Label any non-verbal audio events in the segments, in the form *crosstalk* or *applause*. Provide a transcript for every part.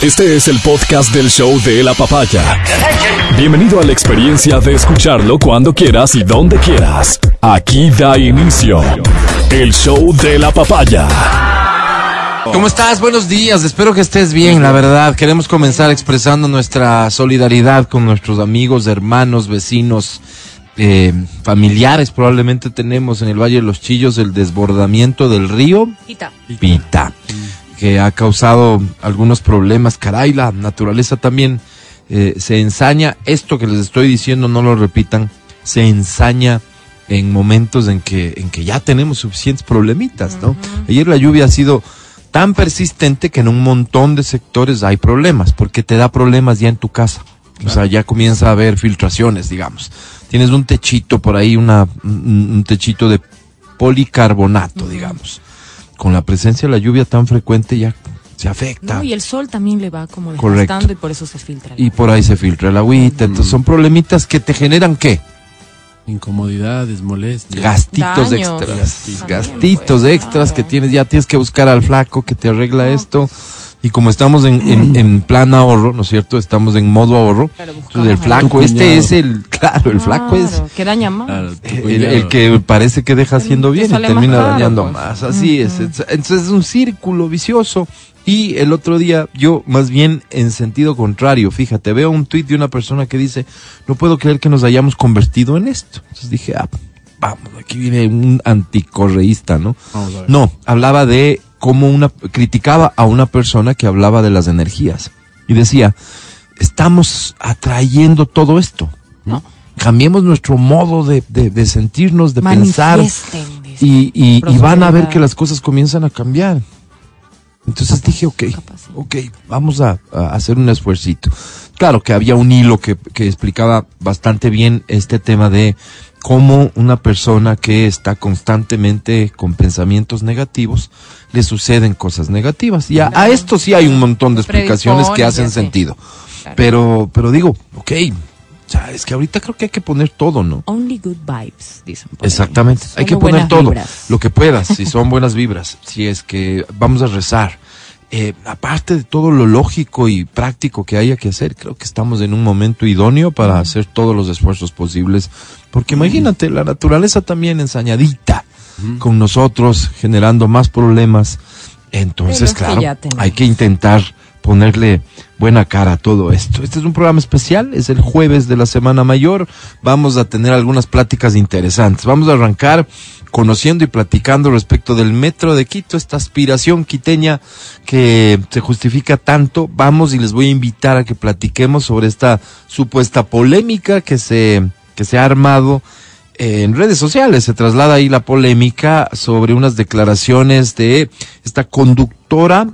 Este es el podcast del show de la papaya. Bienvenido a la experiencia de escucharlo cuando quieras y donde quieras. Aquí da inicio el show de la papaya. ¿Cómo estás? Buenos días. Espero que estés bien, la verdad. Queremos comenzar expresando nuestra solidaridad con nuestros amigos, hermanos, vecinos, eh, familiares. Probablemente tenemos en el Valle de los Chillos el desbordamiento del río Pita. Pita, que ha causado algunos problemas. Caray, la naturaleza también eh, se ensaña. Esto que les estoy diciendo, no lo repitan, se ensaña en momentos en que, en que ya tenemos suficientes problemitas, ¿no? Ayer la lluvia ha sido tan persistente que en un montón de sectores hay problemas, porque te da problemas ya en tu casa. O sea, ya comienza a haber filtraciones, digamos. Tienes un techito por ahí, una, un un techito de policarbonato, digamos. Con la presencia de la lluvia tan frecuente ya se afecta. No, y el sol también le va como desgastando y por eso se filtra. Y por ahí se filtra el agüita. Entonces son problemitas que te generan qué? Incomodidades, molestias. Gastitos Daños. extras. Gastitos. Gastitos También, extras pues, que tienes. Ya tienes que buscar al flaco que te arregla esto. Y como estamos en, en, *clears throat* en plan ahorro, ¿no es cierto? Estamos en modo ahorro. Claro, buscamos Entonces el flaco, este es el, *laughs* claro, el flaco es Claro, que daña más. Claro, el, que parece que deja haciendo bien y más termina caro, dañando pues. más. Así es. Entonces es un círculo vicioso. Y el otro día, yo más bien en sentido contrario, fíjate, veo un tuit de una persona que dice, no puedo creer que nos hayamos convertido en esto. Entonces dije, ah, vamos, aquí viene un anticorreísta, ¿no? Vamos a ver. No, hablaba de cómo una, criticaba a una persona que hablaba de las energías. Y decía, estamos atrayendo todo esto. No. Cambiemos nuestro modo de, de- de sentirnos, de pensar. Y, y- y van a ver que las cosas comienzan a cambiar. Entonces dije, ok, ok, vamos a, a hacer un esfuercito. Claro que había un hilo que, que explicaba bastante bien este tema de cómo una persona que está constantemente con pensamientos negativos, le suceden cosas negativas. Y a, a esto sí hay un montón de explicaciones que hacen sentido. Claro. Pero, pero digo, ok, o sea, es que ahorita creo que hay que poner todo, ¿no? Only good vibes, dicen. Exactamente. Hay que poner todo. vibras. Lo que puedas, si *laughs* son buenas vibras, si es que vamos a rezar. Eh, aparte de todo lo lógico y práctico que haya que hacer, creo que estamos en un momento idóneo para hacer todos los esfuerzos posibles. Porque imagínate, la naturaleza también ensañadita con nosotros, generando más problemas. Entonces, que claro, hay que intentar ponerle buena cara a todo esto. Este es un programa especial, es el jueves de la Semana Mayor. Vamos a tener algunas pláticas interesantes. Vamos a arrancar conociendo y platicando respecto del metro de Quito, esta aspiración quiteña que se justifica tanto. Vamos y les voy a invitar a que platiquemos sobre esta supuesta polémica que se, que se ha armado en redes sociales. Se traslada ahí la polémica sobre unas declaraciones de esta conductora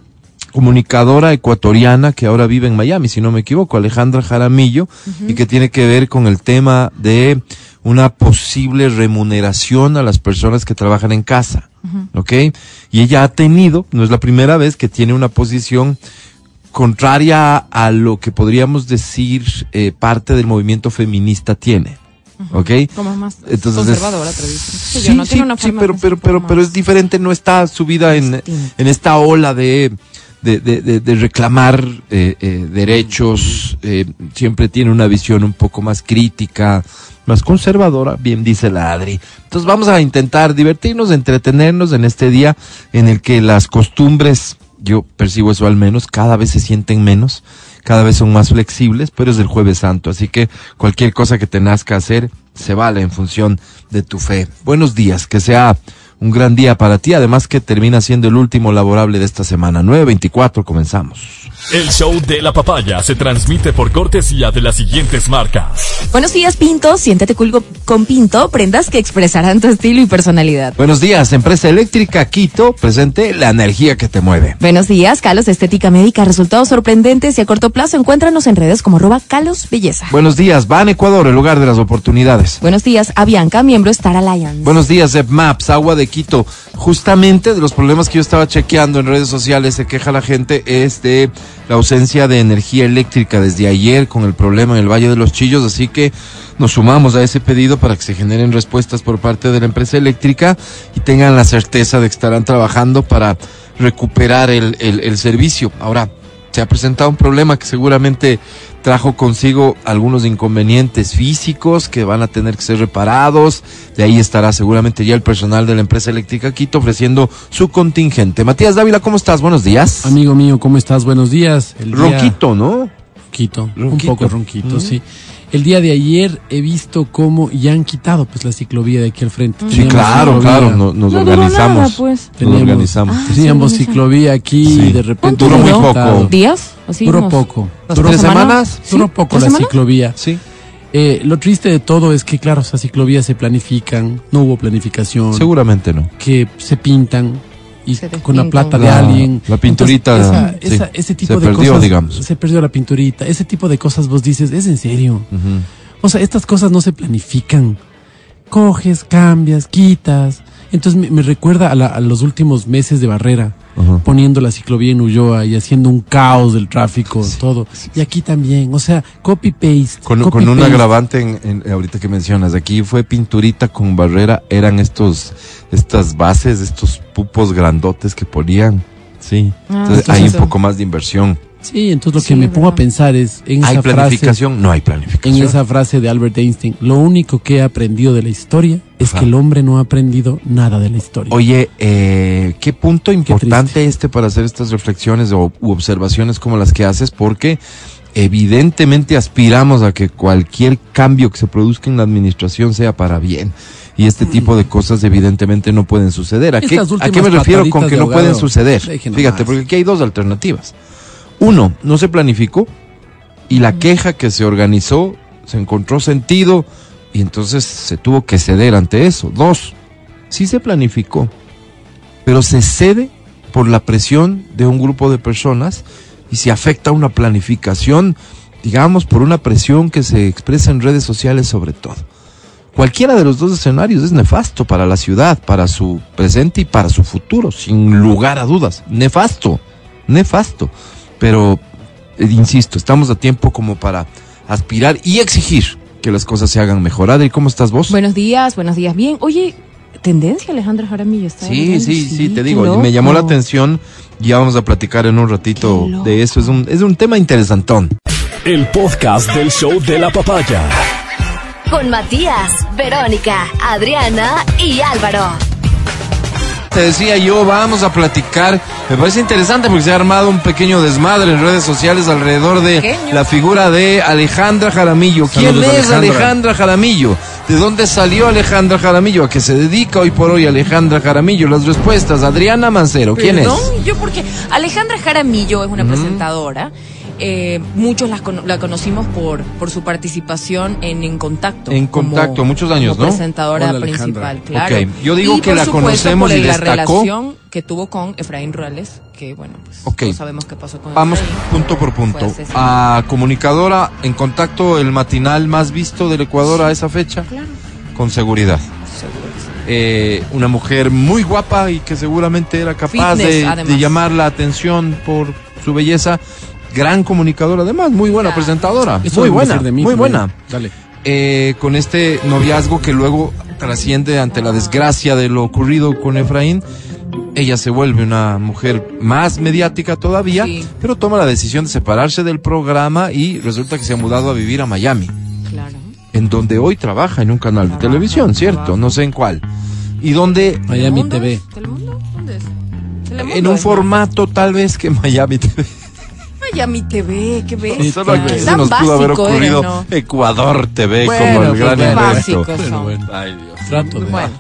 comunicadora ecuatoriana que ahora vive en Miami, si no me equivoco, Alejandra Jaramillo, y que tiene que ver con el tema de una posible remuneración a las personas que trabajan en casa, ¿ok? Y ella ha tenido, no es la primera vez que tiene una posición contraria a lo que podríamos decir eh, parte del movimiento feminista tiene, ¿ok? Como más Entonces es- conservadora tradición. Sí, yo, no sí, tiene una sí, pero, pero, pero, pero es diferente, no está subida en, en esta ola de, de, reclamar eh, eh, derechos, eh, siempre tiene una visión un poco más crítica, más conservadora, bien dice la Adri. Entonces vamos a intentar divertirnos, entretenernos en este día en el que las costumbres, yo percibo eso al menos, cada vez se sienten menos, cada vez son más flexibles, pero es el jueves santo, así que cualquier cosa que te nazca hacer se vale en función de tu fe. Buenos días, que sea un gran día para ti, además que termina siendo el último laborable de esta semana. 9.24, comenzamos. El show de la papaya se transmite por cortesía de las siguientes marcas. Buenos días, Pinto. Siéntete cool con Pinto. Prendas que expresarán tu estilo y personalidad. Buenos días, empresa eléctrica Quito, presente la energía que te mueve. Buenos días, Calos Estética Médica. Resultados sorprendentes y a corto plazo. Encuéntranos en redes como arroba Calos Belleza. Buenos días, Van Ecuador, el lugar de las oportunidades. Buenos días, Avianca, miembro Star Alliance. Buenos días, Maps, agua de Quito. Justamente de los problemas que yo estaba chequeando en redes sociales, se queja la gente, es de la ausencia de energía eléctrica desde ayer con el problema en el Valle de los Chillos, así que nos sumamos a ese pedido para que se generen respuestas por parte de la empresa eléctrica y tengan la certeza de que estarán trabajando para recuperar el, servicio. Ahora, se ha presentado un problema que seguramente trajo consigo algunos inconvenientes físicos que van a tener que ser reparados. De ahí estará seguramente ya el personal de la empresa eléctrica Quito ofreciendo su contingente. Matías Dávila, ¿cómo estás? Buenos días. Amigo mío, ¿cómo estás? Buenos días. El día... Ronquito, ¿no? Ronquito, un poco ronquito, sí. El día de ayer he visto cómo ya han quitado pues la ciclovía de aquí al frente. Sí, claro, claro, nos organizamos. Nada, pues. Teníamos, nos organizamos. Ah, teníamos ciclovía aquí Sí. y de repente Duró muy poco. quitado. ¿Días? Así Duró unos- poco. ¿Unas Duró, tres semana? semanas? duró ¿Sí? poco ¿Tres la semanas? ciclovía. Sí. Eh, lo triste de todo es que, claro, esas ciclovías se planifican, no hubo planificación, Seguramente no. que se pintan y con la plata de La- alguien. la pinturita, Entonces, esa- sí, esa- ese tipo se de perdió, cosas. digamos. Se perdió la pinturita. Ese tipo de cosas vos dices, es en serio. Ujú. O sea, estas cosas no se planifican. Coges, cambias, quitas. Entonces me, me recuerda a, la- a los últimos meses de barrera, poniendo la ciclovía en Ulloa y haciendo un caos del tráfico, todo. Y aquí también, o sea, copy-paste. Con, con un agravante en, en- ahorita que mencionas, aquí fue pinturita con barrera, eran estos, estas bases, estos pupos grandotes que ponían. Sí. Ah, Entonces hay un poco más de inversión. Sí, entonces lo Sí, que me pongo a pensar es en ¿Hay esa frase, planificación? No hay en planificación. esa frase de Albert Einstein, lo único que he aprendido de la historia es Ajá. que el hombre no ha aprendido nada de la historia. Oye, eh, qué punto importante triste. este para hacer estas reflexiones o u observaciones como las que haces, porque evidentemente aspiramos a que cualquier cambio que se produzca en la administración sea para bien. Y este tipo de cosas evidentemente no pueden suceder. ¿A qué, Estas ¿a qué me refiero con que no pueden suceder? Fíjate, porque aquí hay dos alternativas. Uno, no se planificó y la queja que se organizó se encontró sentido y entonces se tuvo que ceder ante eso. Dos, sí se planificó, pero se cede por la presión de un grupo de personas y se afecta una planificación, digamos, por una presión que se expresa en redes sociales sobre todo. Cualquiera de los dos escenarios es nefasto para la ciudad, para su presente y para su futuro, sin lugar a dudas. Nefasto, nefasto. Pero, eh, insisto, estamos a tiempo como para aspirar y exigir que las cosas se hagan mejor. Adri, ¿cómo estás vos? Buenos días, buenos días. Bien. Oye, tendencia Alejandra Jaramillo está. Sí, bien, sí, sí, te digo, me llamó la atención y ya vamos a platicar en un ratito de eso. Es un, es un tema interesantón. El podcast del show de la papaya. Con Matías, Verónica, Adriana y Álvaro. Te decía yo, vamos a platicar. Me parece interesante porque se ha armado un pequeño desmadre en redes sociales alrededor de Pequeño. la figura de Alejandra Jaramillo. ¿Quién Saludos, es Alejandra. Alejandra Jaramillo? ¿De dónde salió Alejandra Jaramillo? ¿A qué se dedica hoy por hoy Alejandra Jaramillo? Las respuestas, Adriana Mancero, ¿quién Perdón, es? yo porque Alejandra Jaramillo es una presentadora. Eh, muchos la, cono- la conocimos por, por su participación en En Contacto. En Contacto, muchos años, como ¿no? presentadora Hola, principal, claro. Ok, yo digo Y, que por la supuesto, conocemos por y la destacó. relación que tuvo con Efraín Ruales, que bueno, pues sabemos qué pasó con Vamos Efraín. punto por punto. A comunicadora en contacto, el matinal más visto del Ecuador a esa fecha, Claro, con seguridad. seguro. Eh, una mujer muy guapa y que seguramente era capaz Fitness, de, de llamar la atención por su belleza. Gran comunicadora, además, muy buena presentadora. Eso muy buena, decir de mí muy buena. Dale. Eh, con este noviazgo que luego trasciende ante la desgracia de lo ocurrido con Efraín. Ella se vuelve una mujer más mediática todavía, Sí. pero toma la decisión de separarse del programa y resulta que se ha mudado a vivir a Miami, Claro. en donde hoy trabaja en un canal de Trabaja, televisión, ¿cierto? trabaja. No sé en cuál. Y donde Miami ¿Telemundo TV. ¿Telemundo? ¿Dónde es? ¿Telemundo en un es? formato tal vez que *laughs* Miami TV. Miami TV, qué ves. Solo aquí Qué se nos pudo haber ocurrido eres, ¿no? Ecuador TV Bueno, como el gran qué invento. básicos Bueno. Ay, Dios. Trato de Bueno.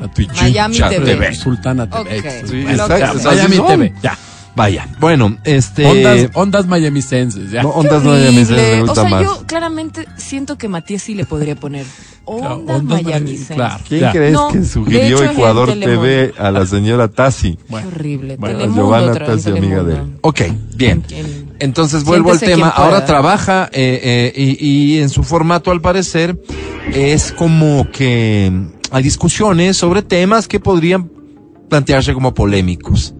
Miami Chincha TV. TV. Sultana TV. Ok. Esto, Sí, bueno, exacto, ya, Miami. TV. Ya. Vaya. Bueno, este. Ondas, ondas Miami Senses. Ya. no, Qué ondas Miami horrible. me gusta o sea, más. yo claramente siento que Matías sí le podría poner *laughs* Claro, Ondas Ondas Miami claro. ¿Quién Ya. crees No, que sugirió hecho Ecuador. TV a la señora Tassi? Bueno, Horrible. Bueno, A Telemundo Giovanna Tassi, amiga de él. Ok, bien. En- Entonces vuelvo al tema. Ahora trabaja eh, eh, y, y en su formato, al parecer, es como que hay discusiones sobre temas que podrían plantearse como polémicos.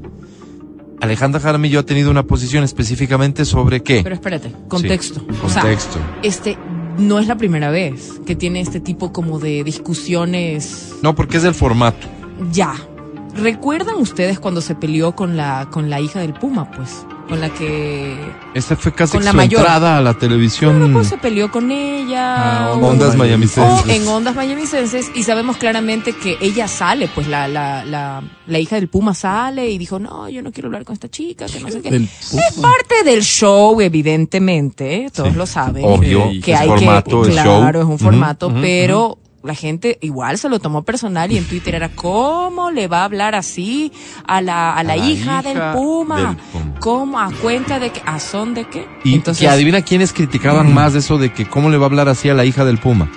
Alejandra Jaramillo ha tenido una posición específicamente sobre qué? Pero espérate, contexto. Sí, O sea, contexto. este no es la primera vez que tiene este tipo como de discusiones No, porque es el formato. ya. ¿Recuerdan ustedes cuando se peleó con la con la hija del Puma, pues? Con la que Esta fue casi Con la su mayor. entrada a la televisión. se peleó con ella. Ah, o- Ondas o en Ondas Miamicenses y sabemos claramente que ella sale, pues la, la, la, la hija del Puma sale y dijo, no, yo no quiero hablar con esta chica, que no sé qué. Es parte del show, evidentemente, ¿eh? todos Sí. lo saben. Obvio, que es hay formato, que, es claro, show. es un formato, pero la gente igual se lo tomó personal y en Twitter era, ¿cómo le va a hablar así a la, a la, hija, hija del Puma? del Puma. ¿Cómo? ¿A cuenta de que? ¿A son de qué? Y Entonces, que adivina quiénes criticaban más de eso de que cómo le va a hablar así a la hija del Puma.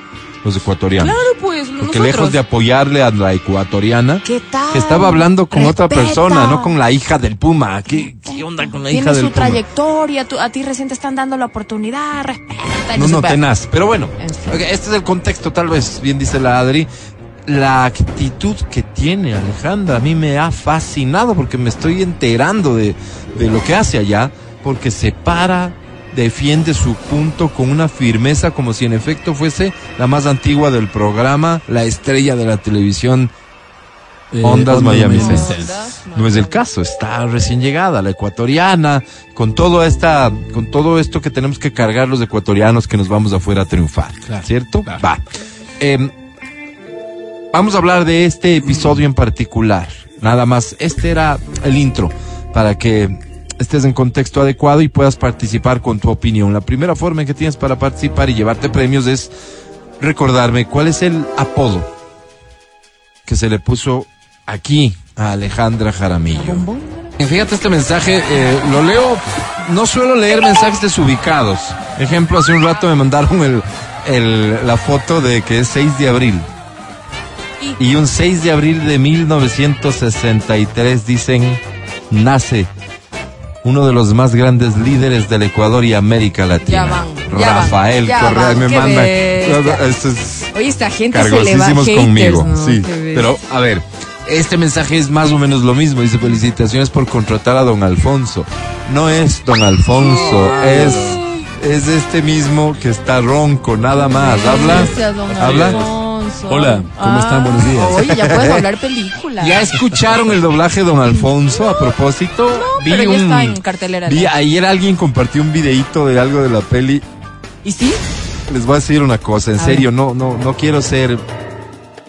Los ecuatorianos. Claro, pues, Porque nosotros. lejos de apoyarle a la ecuatoriana, ¿Qué tal? que estaba hablando con otra persona, no con la hija del Puma. ¿Qué, qué onda con la Tiene hija del su Puma? trayectoria, tú- a ti recién te están dando la oportunidad, respeta. No, no, tenaz. Pero bueno, este es el contexto, tal vez, bien dice la Adri. La actitud que tiene Alejandra a mí me ha fascinado porque me estoy enterando de, de lo que hace allá, porque se para, defiende su punto con una firmeza como si en efecto fuese la más antigua del programa, la estrella de la televisión. eh, Ondas Miami. No es el caso, está recién llegada, la ecuatoriana, con todo esta, con todo esto que tenemos que cargar los ecuatorianos que nos vamos afuera a triunfar, Claro, ¿cierto? claro. Va. Em, vamos a hablar de este episodio en particular. Nada más, este era el intro para que estés en contexto adecuado y puedas participar con tu opinión. La primera forma que tienes para participar y llevarte premios es recordarme cuál es el apodo que se le puso aquí a Alejandra Jaramillo. Fíjate este mensaje, eh, lo leo, no suelo leer mensajes desubicados. Ejemplo, hace un rato me mandaron el, el- la foto de que es 6 de abril. Y un 6 de abril de 1963 dicen, nace uno de los más grandes líderes del Ecuador y América Latina. Ya van, ya van, Rafael ya Correa van, me manda. bestia. Esto es Oye, esta gente se le va cargosísimos haters, conmigo. ¿no? Sí, pero a ver, este mensaje es más o menos lo mismo. Dice felicitaciones por contratar a don Alfonso. No es don Alfonso, es es este mismo que está ronco, nada más. Habla, habla. Alfonso. Hola, ¿cómo están? Buenos días. Oye, ya puedes hablar *laughs* película. ¿Ya escucharon el doblaje de don Alfonso? A propósito, pero ya está en cartelera, Vi ¿no? ayer alguien compartió un videíto de algo de la peli. ¿Y sí? Les voy a decir una cosa, en A serio, no, no, no quiero ser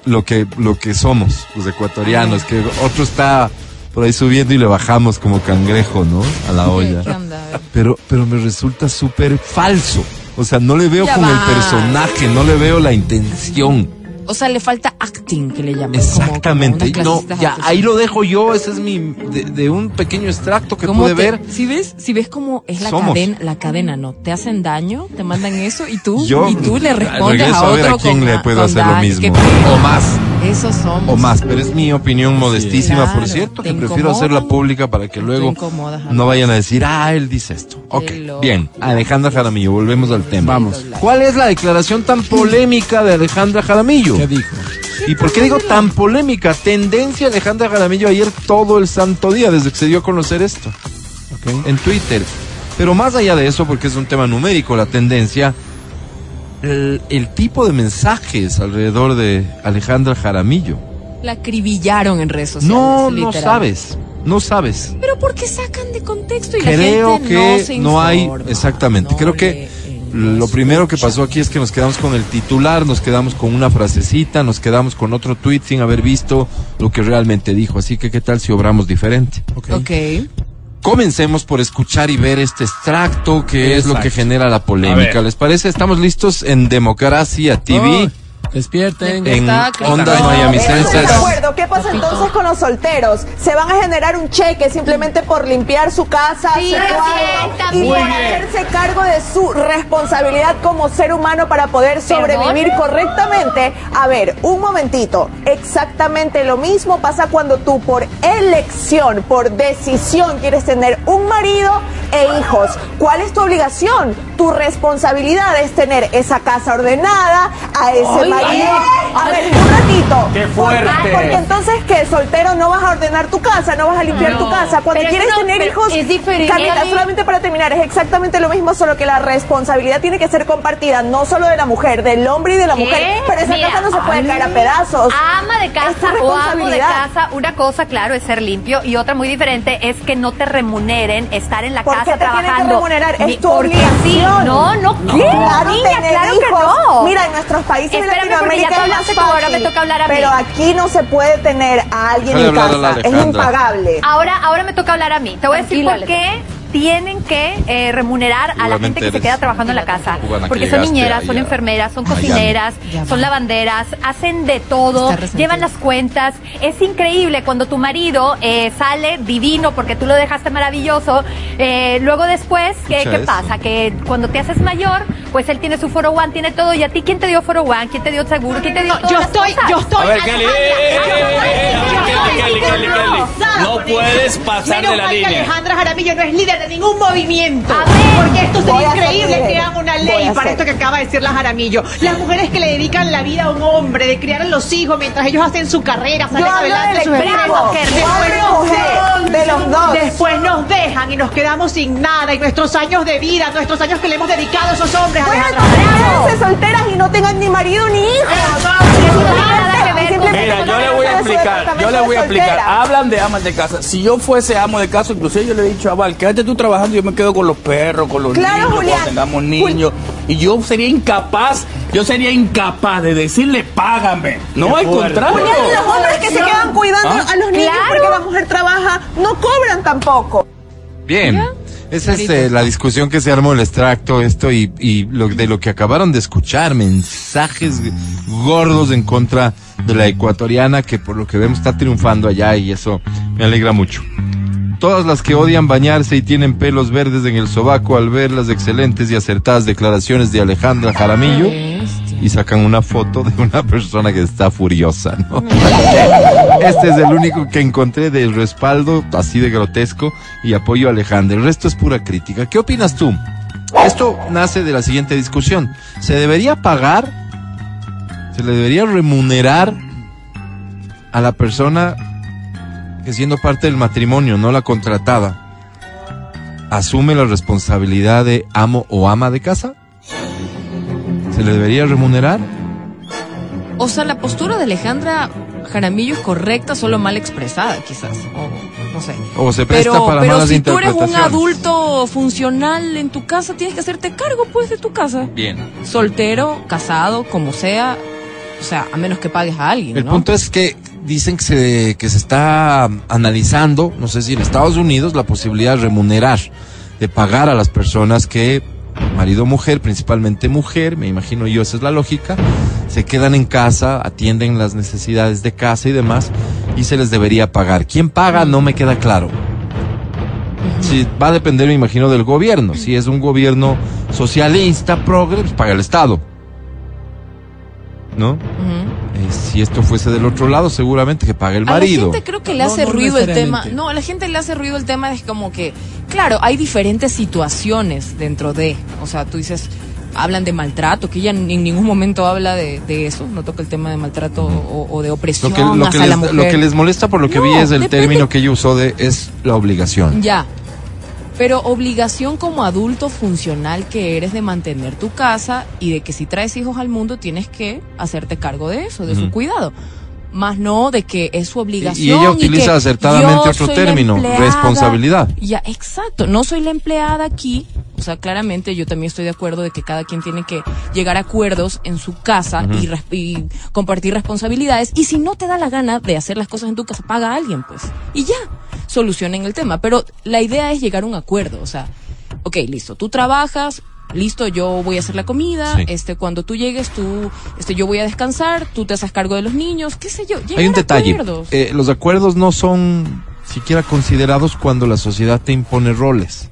lo que, lo que somos, los ecuatorianos, que otro está por ahí subiendo y le bajamos como cangrejo, ¿no? A la ¿Qué, olla. qué onda? Pero, pero me resulta súper falso. O sea, no le veo Ya con el personaje, no le veo la intención. O sea, le falta acting, que le llaman. Exactamente. como no, ya, ahí lo dejo yo, ese es mi, de, de un pequeño extracto que ¿Cómo pude te- ver. Si ves, si ves cómo es la Somos. cadena, la cadena, ¿no? Te hacen daño, te mandan eso y tú, Yo y tú le respondes a a ver otro a quién con, le puedo con hacer lo mismo. O más. Eso somos. o más, pero es mi opinión modestísima, Claro, por cierto, que prefiero hacerla pública para que luego no vayan a decir, ah, él dice esto. Ok, bien, Alejandra Jaramillo, volvemos al tema. Vamos. ¿Cuál es la declaración tan polémica de Alejandra Jaramillo? ¿Qué dijo? ¿Y por qué digo tan polémica? Tendencia Alejandra Jaramillo ayer todo el santo día, desde que se dio a conocer esto, Ok. en Twitter. Pero más allá de eso, porque es un tema numérico, la tendencia, el, el tipo de mensajes alrededor de Alejandra Jaramillo. La acribillaron en redes sociales. No, no sabes, no sabes. Pero ¿por qué sacan de contexto y la Creo gente que no se no hay, informa? exactamente, No creo que lo primero que pasó aquí es que nos quedamos con el titular, nos quedamos con una frasecita, nos quedamos con otro tweet sin haber visto lo que realmente dijo. Así que, ¿qué tal si obramos diferente? Ok. Ok. Comencemos por escuchar y ver este extracto que es lo que genera la polémica. ¿Les parece? Estamos listos en Democracia TV. Oh, despierten. En. Ondas No, Miamicenses. De acuerdo, ¿qué pasa entonces con los solteros? ¿Se van a generar un cheque simplemente por limpiar su casa, Sí, su y por hacerse cargo de su responsabilidad como ser humano para poder sobrevivir correctamente? A ver, un momentito. Exactamente lo mismo pasa cuando tú por elección, por decisión quieres tener un marido e hijos. ¿Cuál es tu obligación? Tu responsabilidad es tener esa casa ordenada, a ese Oye. Marido A ver, un ratito. ¡Qué fuerte! Porque, porque entonces que soltero no vas a ordenar tu casa, no vas a limpiar No. tu casa. Cuando Pero quieres no- tener hijos, es diferente. Carlita, solamente para terminar, es exactamente lo mismo, solo que la responsabilidad tiene que ser compartida, no solo de la mujer, del hombre y de la ¿Qué? mujer. Pero esa Mira, casa no se puede ay, caer a pedazos. Ama de casa o amo de casa, una cosa, claro, es ser limpio y otra muy diferente es que no te remuneren estar en la ¿Por casa qué te tienen que trabajando. remunerar? Es Mi- tu sí, obligación. no, no, ¿qué? Claro, Niña, que hijos. no. Mira, en nuestros países de Porque ya tú tú, ahora me toca hablar a mí. Pero aquí no se puede tener a alguien Déjale en casa. Es impagable. Ahora, ahora me toca hablar a mí. Te voy a decir por qué tienen que eh, remunerar a la gente que se queda trabajando en la casa. Porque son niñeras, son enfermeras, son cocineras, son va. lavanderas, hacen de todo, llevan las cuentas. Es increíble cuando tu marido eh, sale divino porque tú lo dejaste maravilloso. eh, luego después, ¿qué, pasa? Que cuando te haces mayor, pues él tiene su foro one, tiene todo. ¿Y a ti quién te dio foro one? ¿Quién te dio seguro? ¿Quién te dio todas yo las estoy, cosas? yo estoy. A ver, Kelly, eh, eh, eh, eh, eh, a ver, Kelly, Kelly, Kelly, Kelly. No puedes pasar Menos de la mal que línea. Alejandra Jaramillo no es líder de ningún movimiento. A ver. porque esto sería increíble que hagan una ley para esto que acaba de decir la Jaramillo. Las mujeres que le dedican la vida a un hombre, de criar a los hijos mientras ellos hacen su carrera, salen adelante sus empresas. Después de los dos. Después nos dejan y nos quedamos sin nada. Y nuestros años de vida, nuestros años que le hemos dedicado a esos hombres, Bueno, solteras y no tengan ni marido ni hijos. Simplemente Mira, yo le voy a explicar, yo le voy a explicar. Hablan de amas de casa. Si yo fuese amo de casa, inclusive yo le he dicho a Val, quédate tú trabajando, yo me quedo con los perros, con los Claro, niños, Julián. cuando tengamos niños. Y yo sería incapaz, yo sería incapaz de decirle, págame. No, al contrario. Julián, y los hombres que se quedan cuidando ¿Ah? a los niños Claro. porque la mujer trabaja, no cobran tampoco. Bien. Esa es eh, la discusión que se armó el extracto, esto y, y lo, de lo que acabaron de escuchar, mensajes gordos en contra de la ecuatoriana que por lo que vemos está triunfando allá y eso me alegra mucho. Todas las que odian bañarse y tienen pelos verdes en el sobaco al ver las excelentes y acertadas declaraciones de Alejandra Jaramillo y sacan una foto de una persona que está furiosa, ¿no? Este es el único que encontré de respaldo así de grotesco y apoyo a Alejandra. El resto es pura crítica. ¿Qué opinas tú? Esto nace de la siguiente discusión. ¿Se debería pagar? ¿Se le debería remunerar a la persona que siendo parte del matrimonio, no la contratada, asume la responsabilidad de amo o ama de casa? ¿Se le debería remunerar? O sea, la postura de Alejandra Jaramillo es correcta, solo mal expresada, quizás. O no sé. ¿O se presta Pero, para pero malas si tú eres un adulto funcional en tu casa, tienes que hacerte cargo, pues, de tu casa. Bien. Soltero, casado, como sea. O sea, a menos que pagues a alguien, El ¿no? punto es que dicen que se, que se está analizando, no sé si en Estados Unidos, la posibilidad de remunerar, de pagar a las personas que, marido o mujer, principalmente mujer, me imagino yo, esa es la lógica, se quedan en casa, atienden las necesidades de casa y demás, y se les debería pagar. ¿Quién paga? No me queda claro. Va a depender, me imagino, del gobierno. Si es un gobierno socialista, progre, pues paga el Estado. ¿No? Eh, si esto fuese del otro lado, seguramente que pague el A la marido. gente creo que le No, hace no ruido el tema. No, a la gente le hace ruido el tema es como que, claro, hay diferentes situaciones dentro de, o sea, tú dices, hablan de maltrato, que ella en ningún momento habla de, de eso, no toca el tema de maltrato o, o de opresión Lo que, lo, que hacia la les, mujer. lo que les molesta por lo que No, vi es el depende. término que ella usó de es la obligación. Ya. Pero obligación como adulto funcional que eres de mantener tu casa y de que si traes hijos al mundo tienes que hacerte cargo de eso, de su cuidado. Más no de que es su obligación. Y ella utiliza que acertadamente otro término, empleada. responsabilidad. Ya, exacto. No soy la empleada aquí. O sea, claramente yo también estoy de acuerdo de que cada quien tiene que llegar a acuerdos en su casa y, y compartir responsabilidades. Y si no te da la gana de hacer las cosas en tu casa, paga a alguien, pues. Y ya, solucionen el tema. Pero la idea es llegar a un acuerdo. O sea, ok, listo, tú trabajas, listo, yo voy a hacer la comida, Sí. este, cuando tú llegues, tú, este, yo voy a descansar, tú te haces cargo de los niños, qué sé yo. Hay un detalle. acuerdos. eh, los acuerdos no son siquiera considerados cuando la sociedad te impone roles.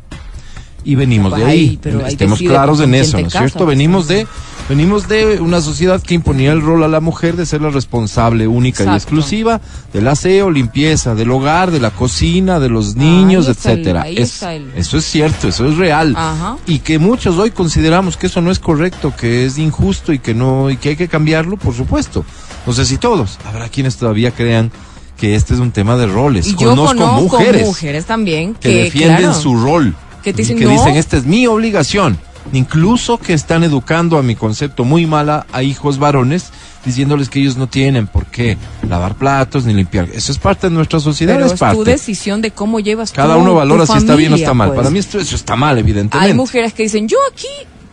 Y venimos de Ay, ahí. pero ahí Estemos claros en eso, ¿no es cierto? pues, Venimos de venimos de una sociedad que imponía el rol a la mujer de ser la responsable única y exclusiva del aseo, limpieza, del hogar, de la cocina, de los niños, Ahí el- etcétera. ahí Es- está el- Eso es cierto, eso es real. Ajá. Y que muchos hoy consideramos que eso no es correcto, que es injusto y que no y que hay que cambiarlo, por supuesto. No sé si todos. Habrá quienes todavía crean que este es un tema de roles. Y yo conozco, conozco mujeres, mujeres también que, que, defienden claro, su rol. Que te dicen, que "No". dicen, esta es mi obligación. Incluso que están educando a mi concepto muy mala a hijos varones, diciéndoles que ellos no tienen por qué lavar platos ni limpiar. Eso es parte de nuestra sociedad, pero es es parte. tu decisión de cómo llevas Cada uno tu valora si está bien o está mal. pues. Para mí esto, eso está mal, evidentemente. Hay mujeres que dicen, yo aquí,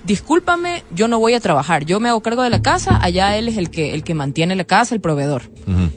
discúlpame, yo no voy a trabajar, yo me hago cargo de la casa, allá él es el que, el que mantiene la casa, el proveedor.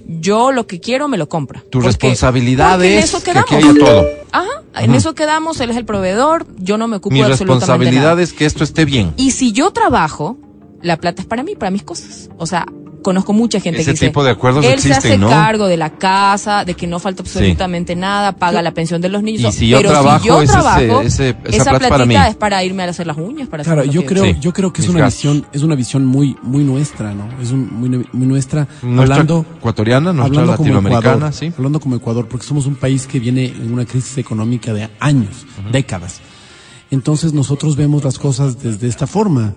Yo lo que quiero me lo compra. Tu Porque- responsabilidad porque es eso que quedamos. aquí haya todo. Ajá, en eso quedamos, él es el proveedor, yo no me ocupo Mi de absolutamente responsabilidad nada. es que esto esté bien. Y si yo trabajo, la plata es para mí, para mis cosas. O sea, conozco mucha gente Ese que dice, tipo de acuerdos él se existen, hace ¿no? cargo de la casa, de que no falta absolutamente nada, paga la pensión de los niños. Y si yo pero trabajo, si yo ese- trabajo, ese- esa esa plata es para mí. es para irme a hacer las uñas, para Claro, hacer yo creo, Sí, yo creo que es mis una gastos. visión, es una visión muy, muy nuestra, ¿no? Es un, muy, muy nuestra, Nuestra hablando, ecuatoriana, nuestra hablando como latinoamericana, Ecuador, sí. hablando como Ecuador, porque somos un país que viene en una crisis económica de años, décadas. Entonces nosotros vemos las cosas desde esta forma.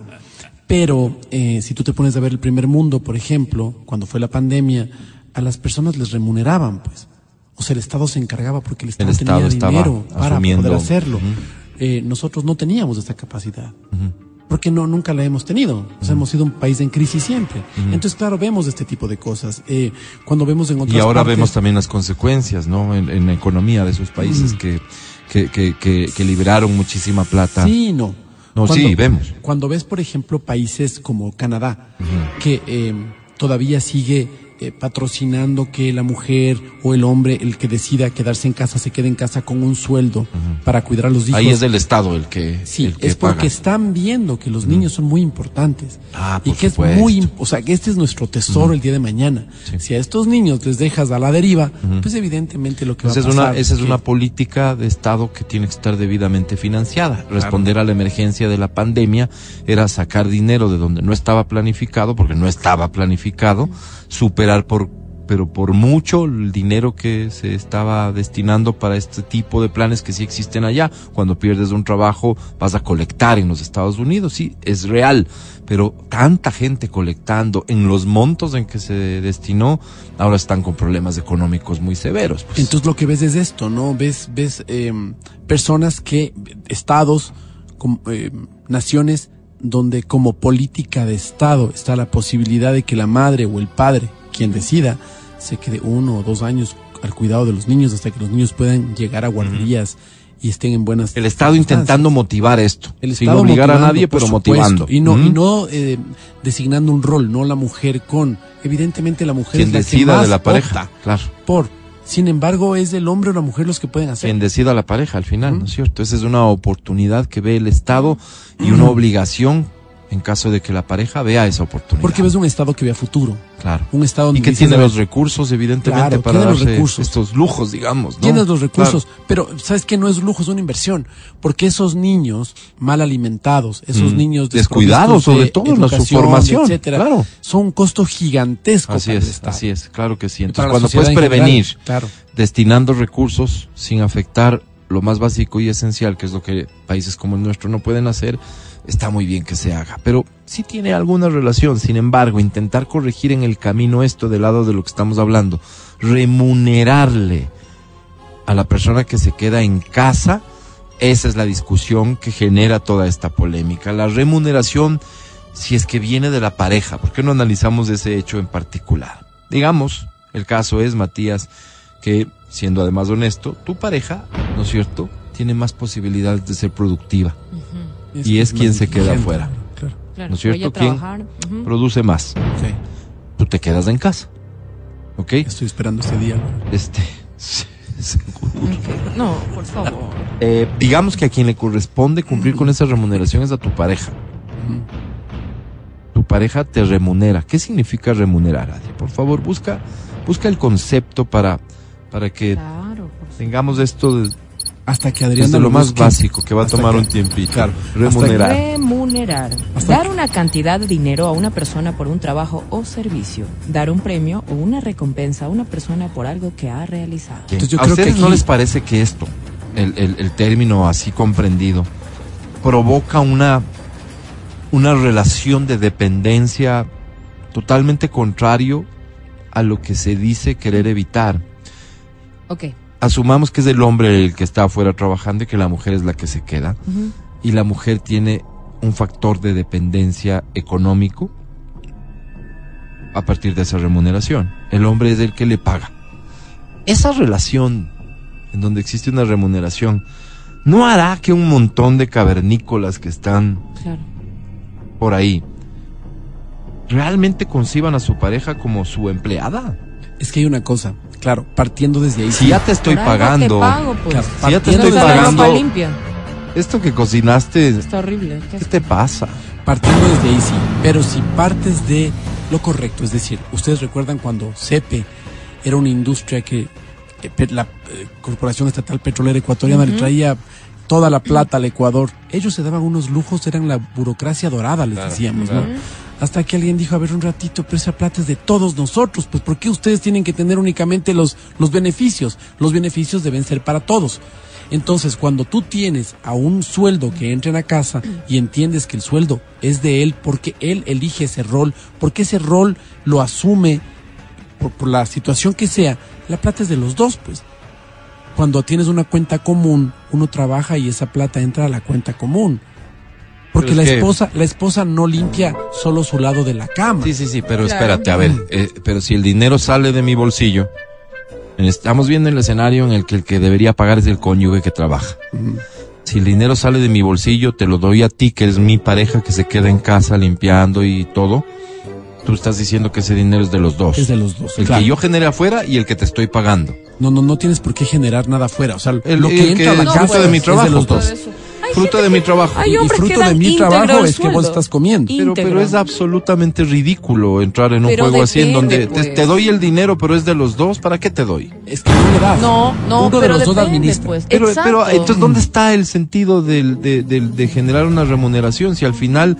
Pero eh, si tú te pones a ver el primer mundo, por ejemplo, cuando fue la pandemia, a las personas les remuneraban, pues. O sea, el Estado se encargaba porque el Estado, Estado tenía dinero para asumiendo. poder hacerlo. Eh, nosotros no teníamos esa capacidad. Porque no, nunca la hemos tenido. O sea, hemos sido un país en crisis siempre. Entonces, claro, vemos este tipo de cosas. Eh, cuando vemos en otras Y ahora partes- vemos también las consecuencias, ¿no? En, en la economía de esos países que, que, que, que, que liberaron muchísima plata. Sí, no. No, sí, vemos. Cuando ves, por ejemplo, países como Canadá, que eh, todavía sigue eh, patrocinando que la mujer o el hombre, el que decida quedarse en casa, se quede en casa con un sueldo para cuidar a los hijos. Ahí es del Estado el que, Sí, el que es porque paga. están viendo que los niños son muy importantes. Ah, y por que supuesto. es muy, o sea, que este es nuestro tesoro el día de mañana. Si a estos niños les dejas a la deriva, pues evidentemente lo que Esa es, va a una, pasar. esa es que- una política de Estado que tiene que estar debidamente financiada. Responder a la emergencia de la pandemia era sacar dinero de donde no estaba planificado, porque no estaba planificado, superar por pero por mucho el dinero que se estaba destinando para este tipo de planes que sí existen allá. Cuando pierdes un trabajo vas a colectar en los Estados Unidos, sí, es real, pero tanta gente colectando en los montos en que se destinó, ahora están con problemas económicos muy severos. pues. Entonces lo que ves es esto, ¿no? Ves, ves em, personas que, estados, com- em, naciones donde como política de Estado está la posibilidad de que la madre o el padre, quien decida, se quede uno o dos años al cuidado de los niños hasta que los niños puedan llegar a guarderías y estén en buenas El Estado intentando motivar esto, El sin Estado obligar a nadie, pero supuesto, motivando. Y no, y no eh, designando un rol, no la mujer con. Evidentemente la mujer quien es la que decida más de la pareja, opta claro. por. Sin embargo, es el hombre o la mujer los que pueden hacer. Quien decida la pareja al final, ¿no es cierto? Esa es una oportunidad que ve el Estado y una obligación en caso de que la pareja vea esa oportunidad. Porque ves un Estado que ve a futuro. claro. Un Estado Y donde que dices, tiene los recursos, evidentemente, Claro, para los darse recursos. estos lujos, digamos. ¿no? Tienes los recursos, Claro. pero ¿sabes qué? No es lujo, es una inversión. Porque esos niños mal alimentados, esos Mm. niños Descuidados, de sobre todo, en su formación, etcétera, claro. son un costo gigantesco Así para el es, Estado. así es, claro que sí. Entonces, cuando puedes en general, prevenir claro. destinando recursos sin afectar lo más básico y esencial, que es lo que países como el nuestro no pueden hacer, está muy bien que se haga. Pero sí tiene alguna relación. Sin embargo, intentar corregir en el camino esto del lado de lo que estamos hablando, remunerarle a la persona que se queda en casa, esa es la discusión que genera toda esta polémica. La remuneración, si es que viene de la pareja, ¿por qué no analizamos ese hecho en particular? Digamos, el caso es, Matías, que siendo además honesto, tu pareja, ¿no es cierto?, tiene más posibilidades de ser productiva. Y es quien se queda afuera. claro. Claro, ¿No es cierto? ¿Quién? Produce más. Tú te quedas en casa. ¿Ok? Estoy esperando ese día. Este. *laughs* No, por favor. Eh, digamos que a quien le corresponde cumplir con esa remuneración es a tu pareja. Tu pareja te remunera. ¿Qué significa remunerar, Adri? Por favor, busca, busca el concepto para, para que Claro, tengamos esto de- Hasta que Adriana desde lo más busque. básico, que va a tomar que- un tiempito. Claro. Remunerar. Remunerar. Hasta Dar una cantidad de dinero a una persona por un trabajo o servicio. Dar un premio o una recompensa a una persona por algo que ha realizado. Bien. Entonces yo ¿A creo que ustedes no les parece que esto, el, el- el término así comprendido, provoca una, una relación de dependencia totalmente contrario a lo que se dice querer evitar. Ok. Asumamos que es el hombre el que está afuera trabajando y que la mujer es la que se queda. Y la mujer tiene un factor de dependencia económico a partir de esa remuneración. El hombre es el que le paga. Esa relación en donde existe una remuneración no hará que un montón de cavernícolas que están Claro. por ahí realmente conciban a su pareja como su empleada. Es que hay una cosa, claro, partiendo desde ahí. Si ya te estoy pagando, pago, pues. Claro, si ya te estoy Usa la ropa pagando, limpia. esto que cocinaste, Está horrible. ¿Qué ¿qué asco. te pasa? Partiendo desde ahí sí, pero si partes de lo correcto, es decir, ustedes recuerdan cuando CEPE era una industria que eh, la eh, Corporación Estatal Petrolera Ecuatoriana le traía toda la plata al Ecuador. Ellos se daban unos lujos, eran la burocracia dorada, les decíamos, ¿no? Hasta que alguien dijo, a ver un ratito, pero esa plata es de todos nosotros, pues ¿por qué ustedes tienen que tener únicamente los, los beneficios? Los beneficios deben ser para todos. Entonces, cuando tú tienes a un sueldo que entra en la casa y entiendes que el sueldo es de él porque él elige ese rol, porque ese rol lo asume por, por la situación que sea, la plata es de los dos, pues. Cuando tienes una cuenta común, uno trabaja y esa plata entra a la cuenta común. Porque la esposa, la esposa no limpia solo su lado de la cama. Sí, sí, sí, pero Claro. espérate, a ver, eh, pero si el dinero sale de mi bolsillo, estamos viendo el escenario en el que el que debería pagar es el cónyuge que trabaja. Si el dinero sale de mi bolsillo, te lo doy a ti, que es mi pareja que se queda en casa limpiando y todo. Tú estás diciendo que ese dinero es de los dos. Es de los dos. El claro. que yo genere afuera y el que te estoy pagando. No, no, no tienes por qué generar nada afuera. O sea, El- lo el que que- entra a la el casa fruto de mi es trabajo, los pues. dos. Fruto de que- mi trabajo. Hay Y fruto de mi trabajo es que vos estás comiendo. Pero, pero es absolutamente ridículo entrar en un Pero juego así en donde te, pues. te doy el dinero, pero es de los dos. ¿Para qué te doy? Es que no le das. No, no, Uno de pero los dos depende, pues. Pero, pero entonces, ¿dónde está el sentido del- de, del- de generar una remuneración? Si al final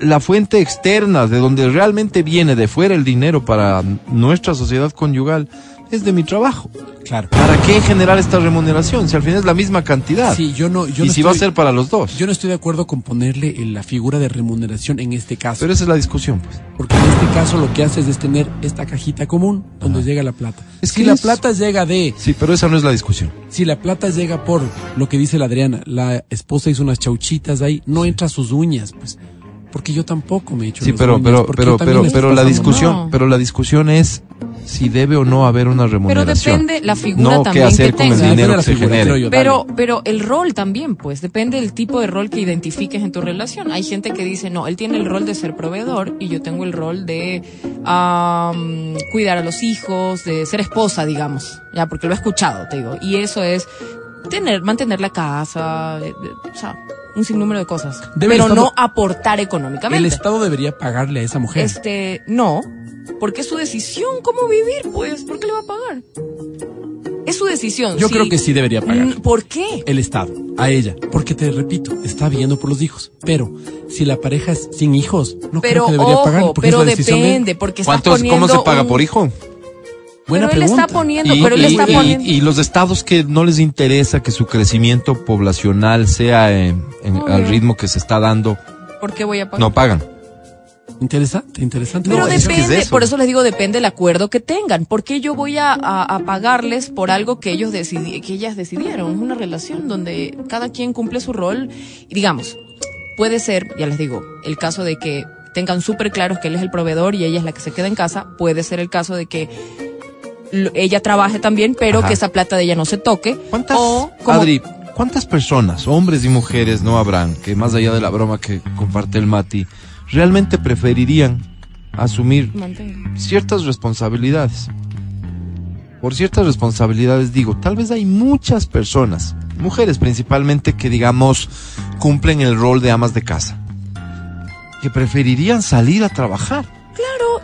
la fuente externa, de donde realmente viene de fuera el dinero para nuestra sociedad conyugal, es de mi trabajo. Claro. ¿Para qué generar esta remuneración? Si al final es la misma cantidad. Sí, yo no, yo y no si estoy, va a ser para los dos. yo no estoy de acuerdo con ponerle eh, la figura de remuneración en este caso. Pero esa es la discusión, pues. Porque en este caso lo que haces es tener esta cajita común donde llega la plata. Es si que la es- plata llega de, Sí, pero esa no es la discusión. si la plata llega por lo que dice la Adriana, la esposa hizo unas chauchitas ahí, no entra sus uñas, pues. Porque yo tampoco me he hecho Sí, pero, pero, pero, pero, pero la discusión, No. pero la discusión es si debe o no haber una Pero remuneración. depende la figura no también qué hacer que con el dinero que se genere. yo. Pero, pero el rol también, pues, depende del tipo de rol que identifiques en tu relación. Hay gente que dice, no, él tiene el rol de ser proveedor y yo tengo el rol de am, cuidar a los hijos, de ser esposa, digamos, ya, porque lo he escuchado, te digo. Y eso es tener, mantener la casa, eh, eh, o sea, un sinnúmero de cosas. Debe el pero Estado- no aportar El económicamente. Estado debería pagarle a esa mujer. Este, no, porque es su decisión cómo vivir, pues, ¿por qué le va a pagar? Es su decisión. Yo creo que sí debería pagar. Mm, ¿Por qué? el Estado a ella, porque te repito, está viendo por los hijos. Pero si la pareja es sin hijos, no Pero creo que debería ojo, pagar. Porque pero es la decisión de depende, porque ¿Cuántos, poniendo ¿Cómo se paga un- por hijo? Buena pero él pregunta. está poniendo, Y, pero él y- está poniendo. y los estados que no les interesa que su crecimiento poblacional sea en- en- Obvio. al ritmo que se está dando, ¿Por qué voy a pagar? no pagan. Interesante, interesante. Pero No, es depende, eso. por eso les digo, depende del acuerdo que tengan. ¿Por qué yo voy a, a- a pagarles por algo que ellos decidi- que ellas decidieron? Es una relación donde cada quien cumple su rol. Y digamos, puede ser, ya les digo, el caso de que tengan súper claros que él es el proveedor y ella es la que se queda en casa. Puede ser el caso de que ella trabaje también, pero Ajá. que esa plata de ella no se toque. ¿Cuántas, o como- Adri, cuántas personas, hombres y mujeres, no habrán, que más allá de la broma que comparte el Mati, realmente preferirían asumir Mantenga. ciertas responsabilidades? Por ciertas responsabilidades digo, tal vez hay muchas personas, mujeres principalmente, que digamos cumplen el rol de amas de casa, que preferirían salir a trabajar.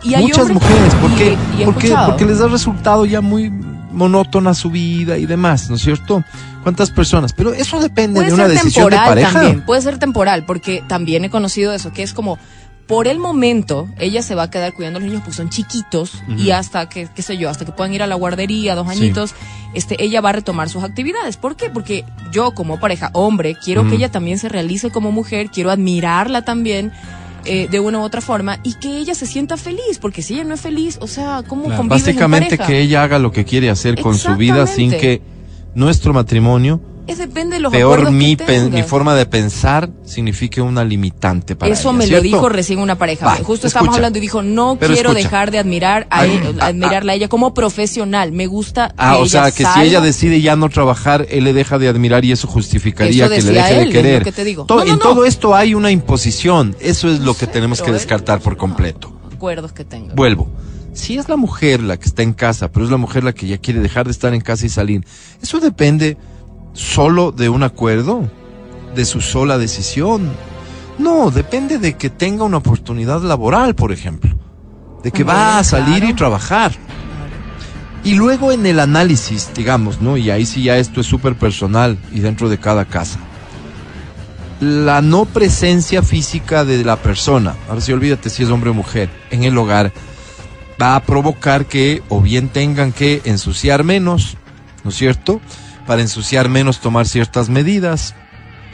Y hay Muchas mujeres, ¿por qué? y porque, porque les ha resultado ya muy monótona su vida y demás, ¿no es cierto? ¿Cuántas personas? Pero eso depende de una decisión de temporal pareja. también, puede ser temporal, porque también he conocido eso, que es como, por el momento, ella se va a quedar cuidando a los niños porque son chiquitos y hasta que, qué sé yo, hasta que puedan ir a la guardería, dos Sí. añitos, este, ella va a retomar sus actividades. ¿Por qué? Porque yo como pareja, hombre, quiero que ella también se realice como mujer, quiero admirarla también. Eh, de una u otra forma y que ella se sienta feliz, porque si ella no es feliz, o sea, ¿cómo Claro. en Básicamente pareja? que ella haga lo que quiere hacer con su vida sin que nuestro matrimonio, Es depende de los peor mi, que pen- mi tengas. forma de pensar, signifique una limitante para Eso ella, me lo dijo recién una pareja. Va, Justo escucha. estábamos hablando y dijo, no quiero escucha. dejar de admirar a Ay, él- ah, admirarla a ella como profesional. Me gusta Ah, que o sea, ella que si ella decide ya no trabajar, él le deja de admirar y eso justificaría Eso que le deje él, de querer. que te digo. To- No, no, en no. todo esto hay una imposición. Eso es lo que tenemos que descartar por completo. acuerdos que tenga. Vuelvo. Si es la mujer la que está en casa, pero es la mujer la que ya quiere dejar de estar en casa y salir, eso depende solo de un acuerdo, de su sola decisión. No, depende de que tenga una oportunidad laboral, por ejemplo. De que va a salir y trabajar. Y luego en el análisis, digamos, ¿no? Y ahí sí ya esto es súper personal y dentro de cada casa. La no presencia física de la persona, ahora sí olvídate si es hombre o mujer, en el hogar, va a provocar que o bien tengan que ensuciar menos, ¿no es cierto? Para ensuciar menos tomar ciertas medidas.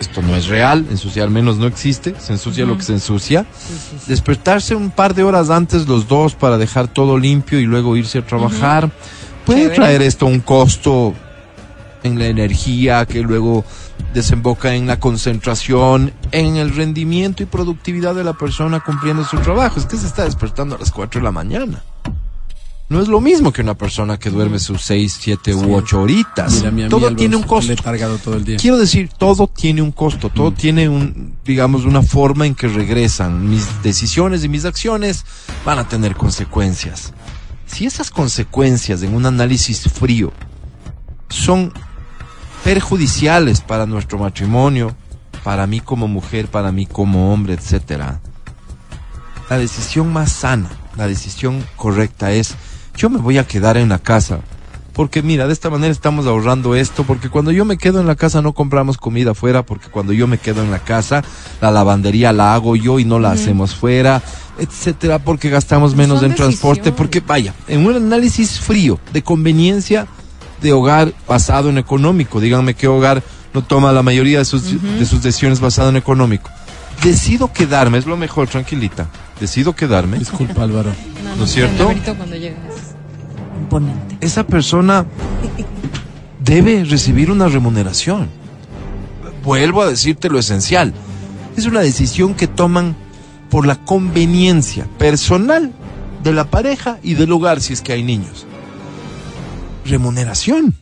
Esto no es real, ensuciar menos no existe, se ensucia lo que se ensucia. Despertarse un par de horas antes los dos para dejar todo limpio y luego irse a trabajar. Puede Chévere. traer esto un costo en la energía que luego desemboca en la concentración, en el rendimiento y productividad de la persona cumpliendo su trabajo. Es que se está despertando a las 4 de la mañana. No es lo mismo que una persona que duerme sus 6, 7 u 8 horitas. Mira, Todo tiene un costo. letargado todo el día. Quiero decir, todo tiene un costo, todo tiene un, digamos, una forma en que regresan. Mis decisiones y mis acciones van a tener consecuencias. Si esas consecuencias en un análisis frío son perjudiciales para nuestro matrimonio, para mí como mujer, para mí como hombre, etcétera, la decisión más sana, la decisión correcta es, yo me voy a quedar en la casa. Porque mira, de esta manera estamos ahorrando esto, porque cuando yo me quedo en la casa no compramos comida afuera, porque cuando yo me quedo en la casa, la lavandería la hago yo y no la hacemos fuera, etcétera, porque gastamos menos Son en transporte, decisiones. porque vaya, en un análisis frío de conveniencia de hogar basado en económico, díganme qué hogar no toma la mayoría de sus, de sus decisiones basado en económico. Decido quedarme, es lo mejor, tranquilita. Decido quedarme. Disculpa, Álvaro. ¿No es cierto? cuando llegas esa persona debe recibir una remuneración. Vuelvo a decirte lo esencial. Es una decisión que toman por la conveniencia personal de la pareja y del hogar si es que hay niños. Remuneración.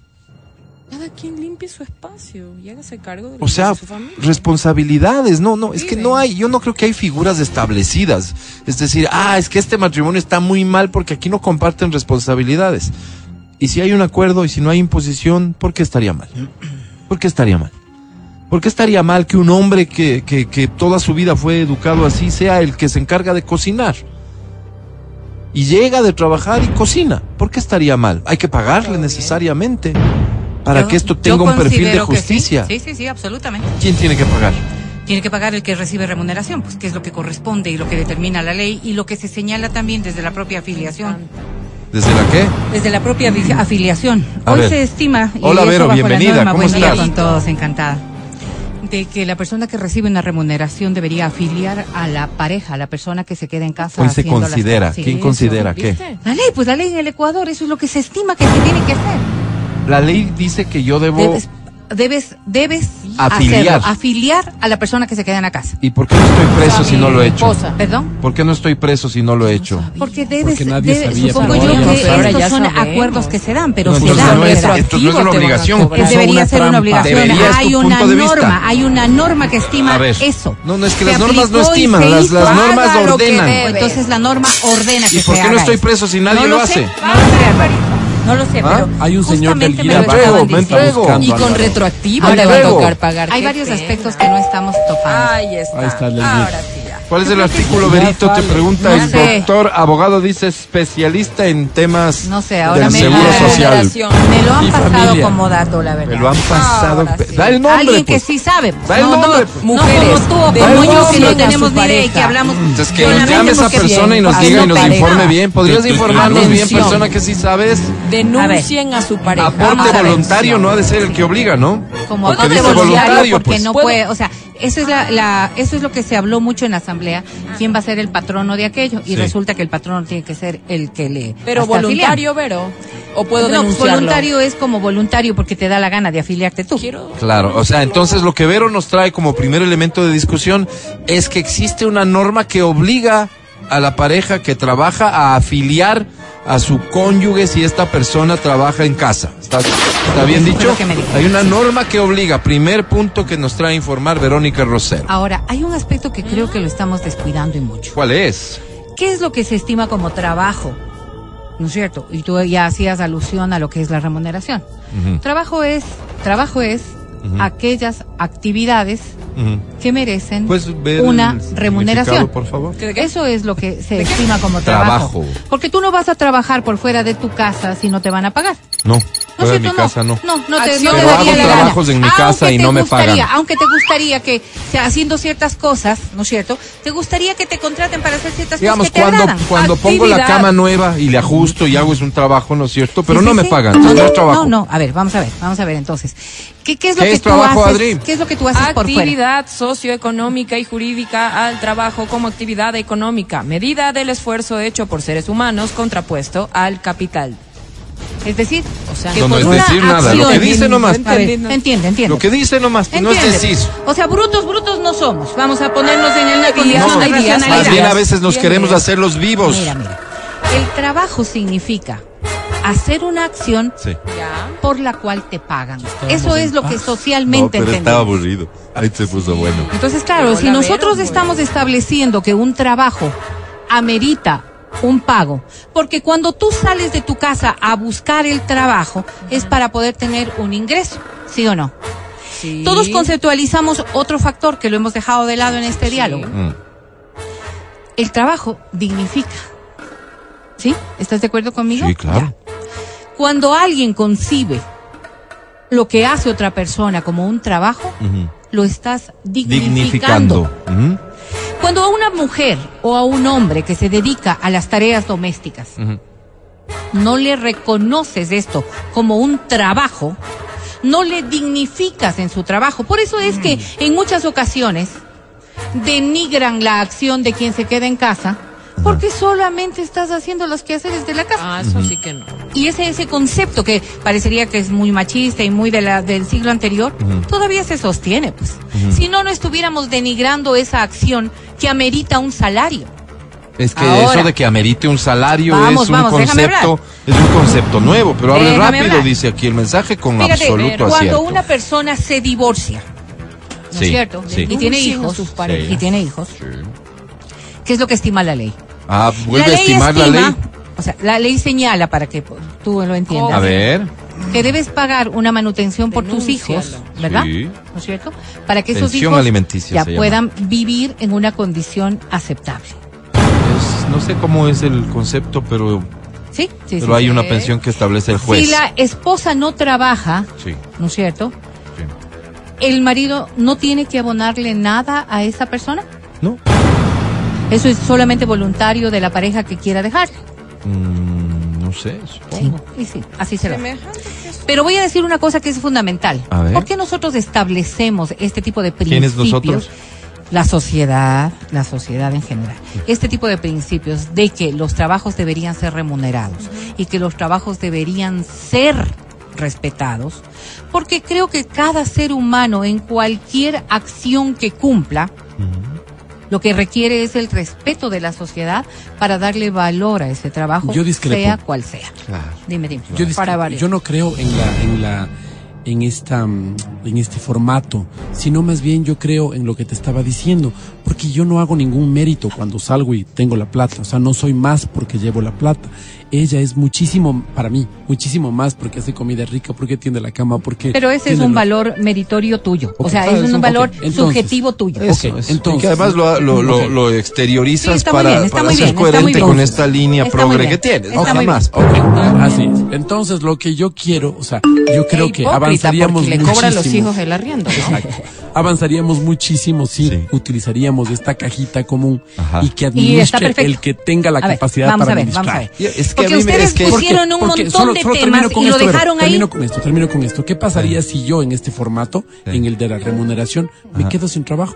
Cada quien limpie su espacio y hágase cargo de, O sea, de su familia. responsabilidades, no, no, es que no hay, yo no creo que hay figuras establecidas. Es decir, ah, es que este matrimonio está muy mal porque aquí no comparten responsabilidades. Y si hay un acuerdo y si no hay imposición, ¿por qué estaría mal? ¿Por qué estaría mal? ¿Por qué estaría mal que un hombre que, que, que toda su vida fue educado así sea el que se encarga de cocinar? Y llega de trabajar y cocina. ¿Por qué estaría mal? Hay que pagarle necesariamente para Yo- que esto tenga un perfil de sí. justicia. Sí, sí, sí, absolutamente. ¿Quién tiene que pagar? Tiene que pagar el que recibe remuneración, pues que es lo que corresponde y lo que determina la ley y lo que se señala también desde la propia afiliación. ¿Desde la qué? Desde la propia afi- afiliación. A Hoy ver. se estima. y Hola, Vero, bienvenida, ¿cómo buen día con todos, encantada. De que la persona que recibe una remuneración debería afiliar a la pareja, a la persona que se queda en casa. Hoy se las considera. Sí, ¿Quién eso. considera qué? La ley, pues la ley en el Ecuador, eso es lo que se estima que se tiene que hacer. La ley dice que yo debo... Debes, debes, debes Afiliar. hacerlo, afiliar a la persona que se queda en la casa. ¿Y por qué no estoy preso si no lo he hecho? Esposa. ¿Perdón? ¿Por qué no estoy preso si no lo he hecho? Porque debes, Porque nadie debe- sabía, supongo yo que ahora estos ya son sabemos. acuerdos que se dan, pero No, se entonces dan. no es- esto no es una obligación. debería una ser una obligación. Hay una norma, hay una norma que estima eso. No, no, es que Se las normas no estiman, se las, las normas ordenan. Entonces la norma ordena que ¿Y por se qué no estoy eso. preso si nadie lo hace? No lo sé, ¿Ah? pero Hay un señor guía me lo Me estaban entrego, me diciendo. entrego. Y con retroactivo Al te va a tocar pagar. Hay varios pena. aspectos que no estamos topando. Ahí está. Ahí está Ahora sí. ¿Cuál es el que artículo, ya Verito? Te pregunta No el sé. doctor, abogado, dice especialista en temas No sé, ahora del me seguro la- social. Me lo han Y pasado familia. como dato, la verdad. Me lo han pasado. Sí. Da el nombre, Alguien que pues. sí sabe. pues. Da el no, nombre, no, pues. no Mujeres, como tú o como yo que no a tenemos ni idea y que hablamos. Entonces que nos llame esa persona y nos diga y nos informe bien. ¿Podrías informarnos bien, persona que sí sabes? Denuncien a, su pareja. Aporte voluntario no ha de ser el que obliga, ¿no? Como aporte voluntario porque pues. no puede, o sea, Eso es, la, la- eso es lo que se habló mucho en la asamblea. ¿Quién va a ser el patrono de aquello? Y Sí. resulta que el patrono tiene que ser el que le. Pero voluntario, Vero. O puedo no, denunciarlo. voluntario es como voluntario porque te da la gana de afiliarte tú. Claro, o sea, entonces lo que Vero nos trae como primer elemento de discusión es que existe una norma que obliga a la pareja que trabaja a afiliar a su cónyuge si esta persona trabaja en casa. ¿Está, está bien dicho? Hay una norma que obliga. Primer punto que nos trae a informar Verónica Rosero. Ahora, hay un aspecto que creo que lo estamos descuidando y mucho. ¿Cuál es? ¿Qué es lo que se estima como trabajo? ¿No es cierto? Y tú ya hacías alusión a lo que es la remuneración. Trabajo es, trabajo es Aquellas actividades que merecen ¿Puedes ver una remuneración. significado, por favor? Eso es lo que se estima como trabajo. Trabajo. Porque tú no vas a trabajar por fuera de tu casa si no te van a pagar. No, ¿No de mi cierto? casa no. No, no te, no te daría hago la gana. trabajos en mi casa Aunque y te no me gustaría, pagan. Aunque te gustaría que, o sea, haciendo ciertas cosas, ¿no es cierto? Te gustaría que te contraten para hacer ciertas Digamos, cosas que te cuando, cuando pongo la cama nueva y le ajusto y hago es un trabajo, ¿no es cierto? Pero Sí, no sí, me sí. pagan, No, entonces no no, es trabajo. No, no, a ver, vamos a ver, vamos a ver entonces. ¿Qué, qué es lo ¿Qué que es tú trabajo, haces? Adri? ¿Qué es lo que tú haces por fuera? Actividad socioeconómica y jurídica al trabajo como actividad económica, medida del esfuerzo hecho por seres humanos contrapuesto al capital. Es decir, o sea, que No, no por es una decir nada, lo que acción- dice nomás. Entiende, entiende. Lo que dice nomás, que no es decir. O sea, brutos, brutos no somos. Vamos a ponernos en el hay racionalidad. Más bien a veces nos Bien, queremos hacer los vivos. Mira, mira. El trabajo significa hacer una acción Sí. por la cual te pagan. Eso es lo que socialmente entendemos. aburrido. Ahí se puso bueno. Entonces, claro, Pero si nosotros estamos estableciendo que un trabajo amerita un pago, porque cuando tú sales de tu casa a buscar el trabajo es para poder tener un ingreso, ¿sí o no? Sí. Todos conceptualizamos otro factor que lo hemos dejado de lado en este diálogo. Mm. El trabajo dignifica. ¿Sí? ¿Estás de acuerdo conmigo? Sí, claro. Ya. Cuando alguien concibe lo que hace otra persona como un trabajo, lo estás dignificando. Dignificando. Cuando a una mujer o a un hombre que se dedica a las tareas domésticas no le reconoces esto como un trabajo, no le dignificas en su trabajo. Por eso es que en muchas ocasiones denigran la acción de quien se queda en casa porque solamente estás haciendo los quehaceres de la casa. Ah, eso sí que no. Y ese, ese concepto que parecería que es muy machista y muy de la, del siglo anterior, todavía se sostiene, pues. Si no, no estuviéramos denigrando esa acción que amerita un salario. Es que Ahora. eso de que amerite un salario Vamos, es un vamos, concepto, es un concepto nuevo, pero hable Déjame rápido, hablar. dice aquí el mensaje con Fíjate, absoluto cuando acierto. una persona se divorcia, ¿no Sí, es cierto? sí. Y tiene hijos, sus parejas. y tiene hijos, ¿qué es lo que estima la ley? Ah, vuelve la a estimar la ley. O sea, la ley señala, para que tú lo entiendas, A ver. que debes pagar una manutención por tus hijos. ¿verdad? Sí. ¿No es cierto? Para que esos hijos alimenticia ya puedan vivir en una condición aceptable. Es- no sé cómo es el concepto, pero, ¿Sí? Sí, pero sí, hay sí. una pensión que establece el juez. Si la esposa no trabaja, Sí, ¿no es cierto? sí. ¿El marido no tiene que abonarle nada a esa persona? ¿No? Eso es solamente voluntario de la pareja que quiera dejar. Mm, no sé, Sí, supongo. y sí, así será. Pero voy a decir una cosa que es fundamental. A ver. ¿Por qué nosotros establecemos este tipo de ¿Quiénes principios? nosotros? La sociedad, la sociedad en general. Este tipo de principios de que los trabajos deberían ser remunerados y que los trabajos deberían ser respetados, porque creo que cada ser humano en cualquier acción que cumpla, lo que requiere es el respeto de la sociedad para darle valor a ese trabajo, Yo sea cual sea. Claro. Dime, dime. Yo, para yo no creo en la, en la, en esta, mm, en este formato, sino más bien yo creo en lo que te estaba diciendo, porque yo no hago ningún mérito cuando salgo y tengo la plata, o sea, no soy más porque llevo la plata. Ella es muchísimo, para mí, muchísimo más porque hace comida rica, porque tiende la cama, porque... Pero ese es un lo- valor meritorio tuyo. O Ok, sea, ah, es un un- valor entonces, subjetivo tuyo. Eso, Ok, es. entonces- y que además lo, lo, lo, lo exteriorizas Sí, para, bien, para ser bien, coherente con esta línea Está progre bien, que tienes. bien. más. Ok, así es. Entonces, lo que yo quiero, o sea, yo creo que avanzaríamos porque le cobra a los hijos el arriendo, ¿no? Exacto. Avanzaríamos muchísimo si utilizaríamos esta cajita común Ajá. y que administre el que tenga la A ver, capacidad vamos para a ver, vamos administrar. a ver. Es que Porque a mí me- ustedes que- pusieron un Porque montón solo- de solo temas y lo esto, dejaron ahí. Termino con esto, termino con esto. ¿Qué pasaría si yo en este formato, en el de la remuneración, me quedo sin trabajo?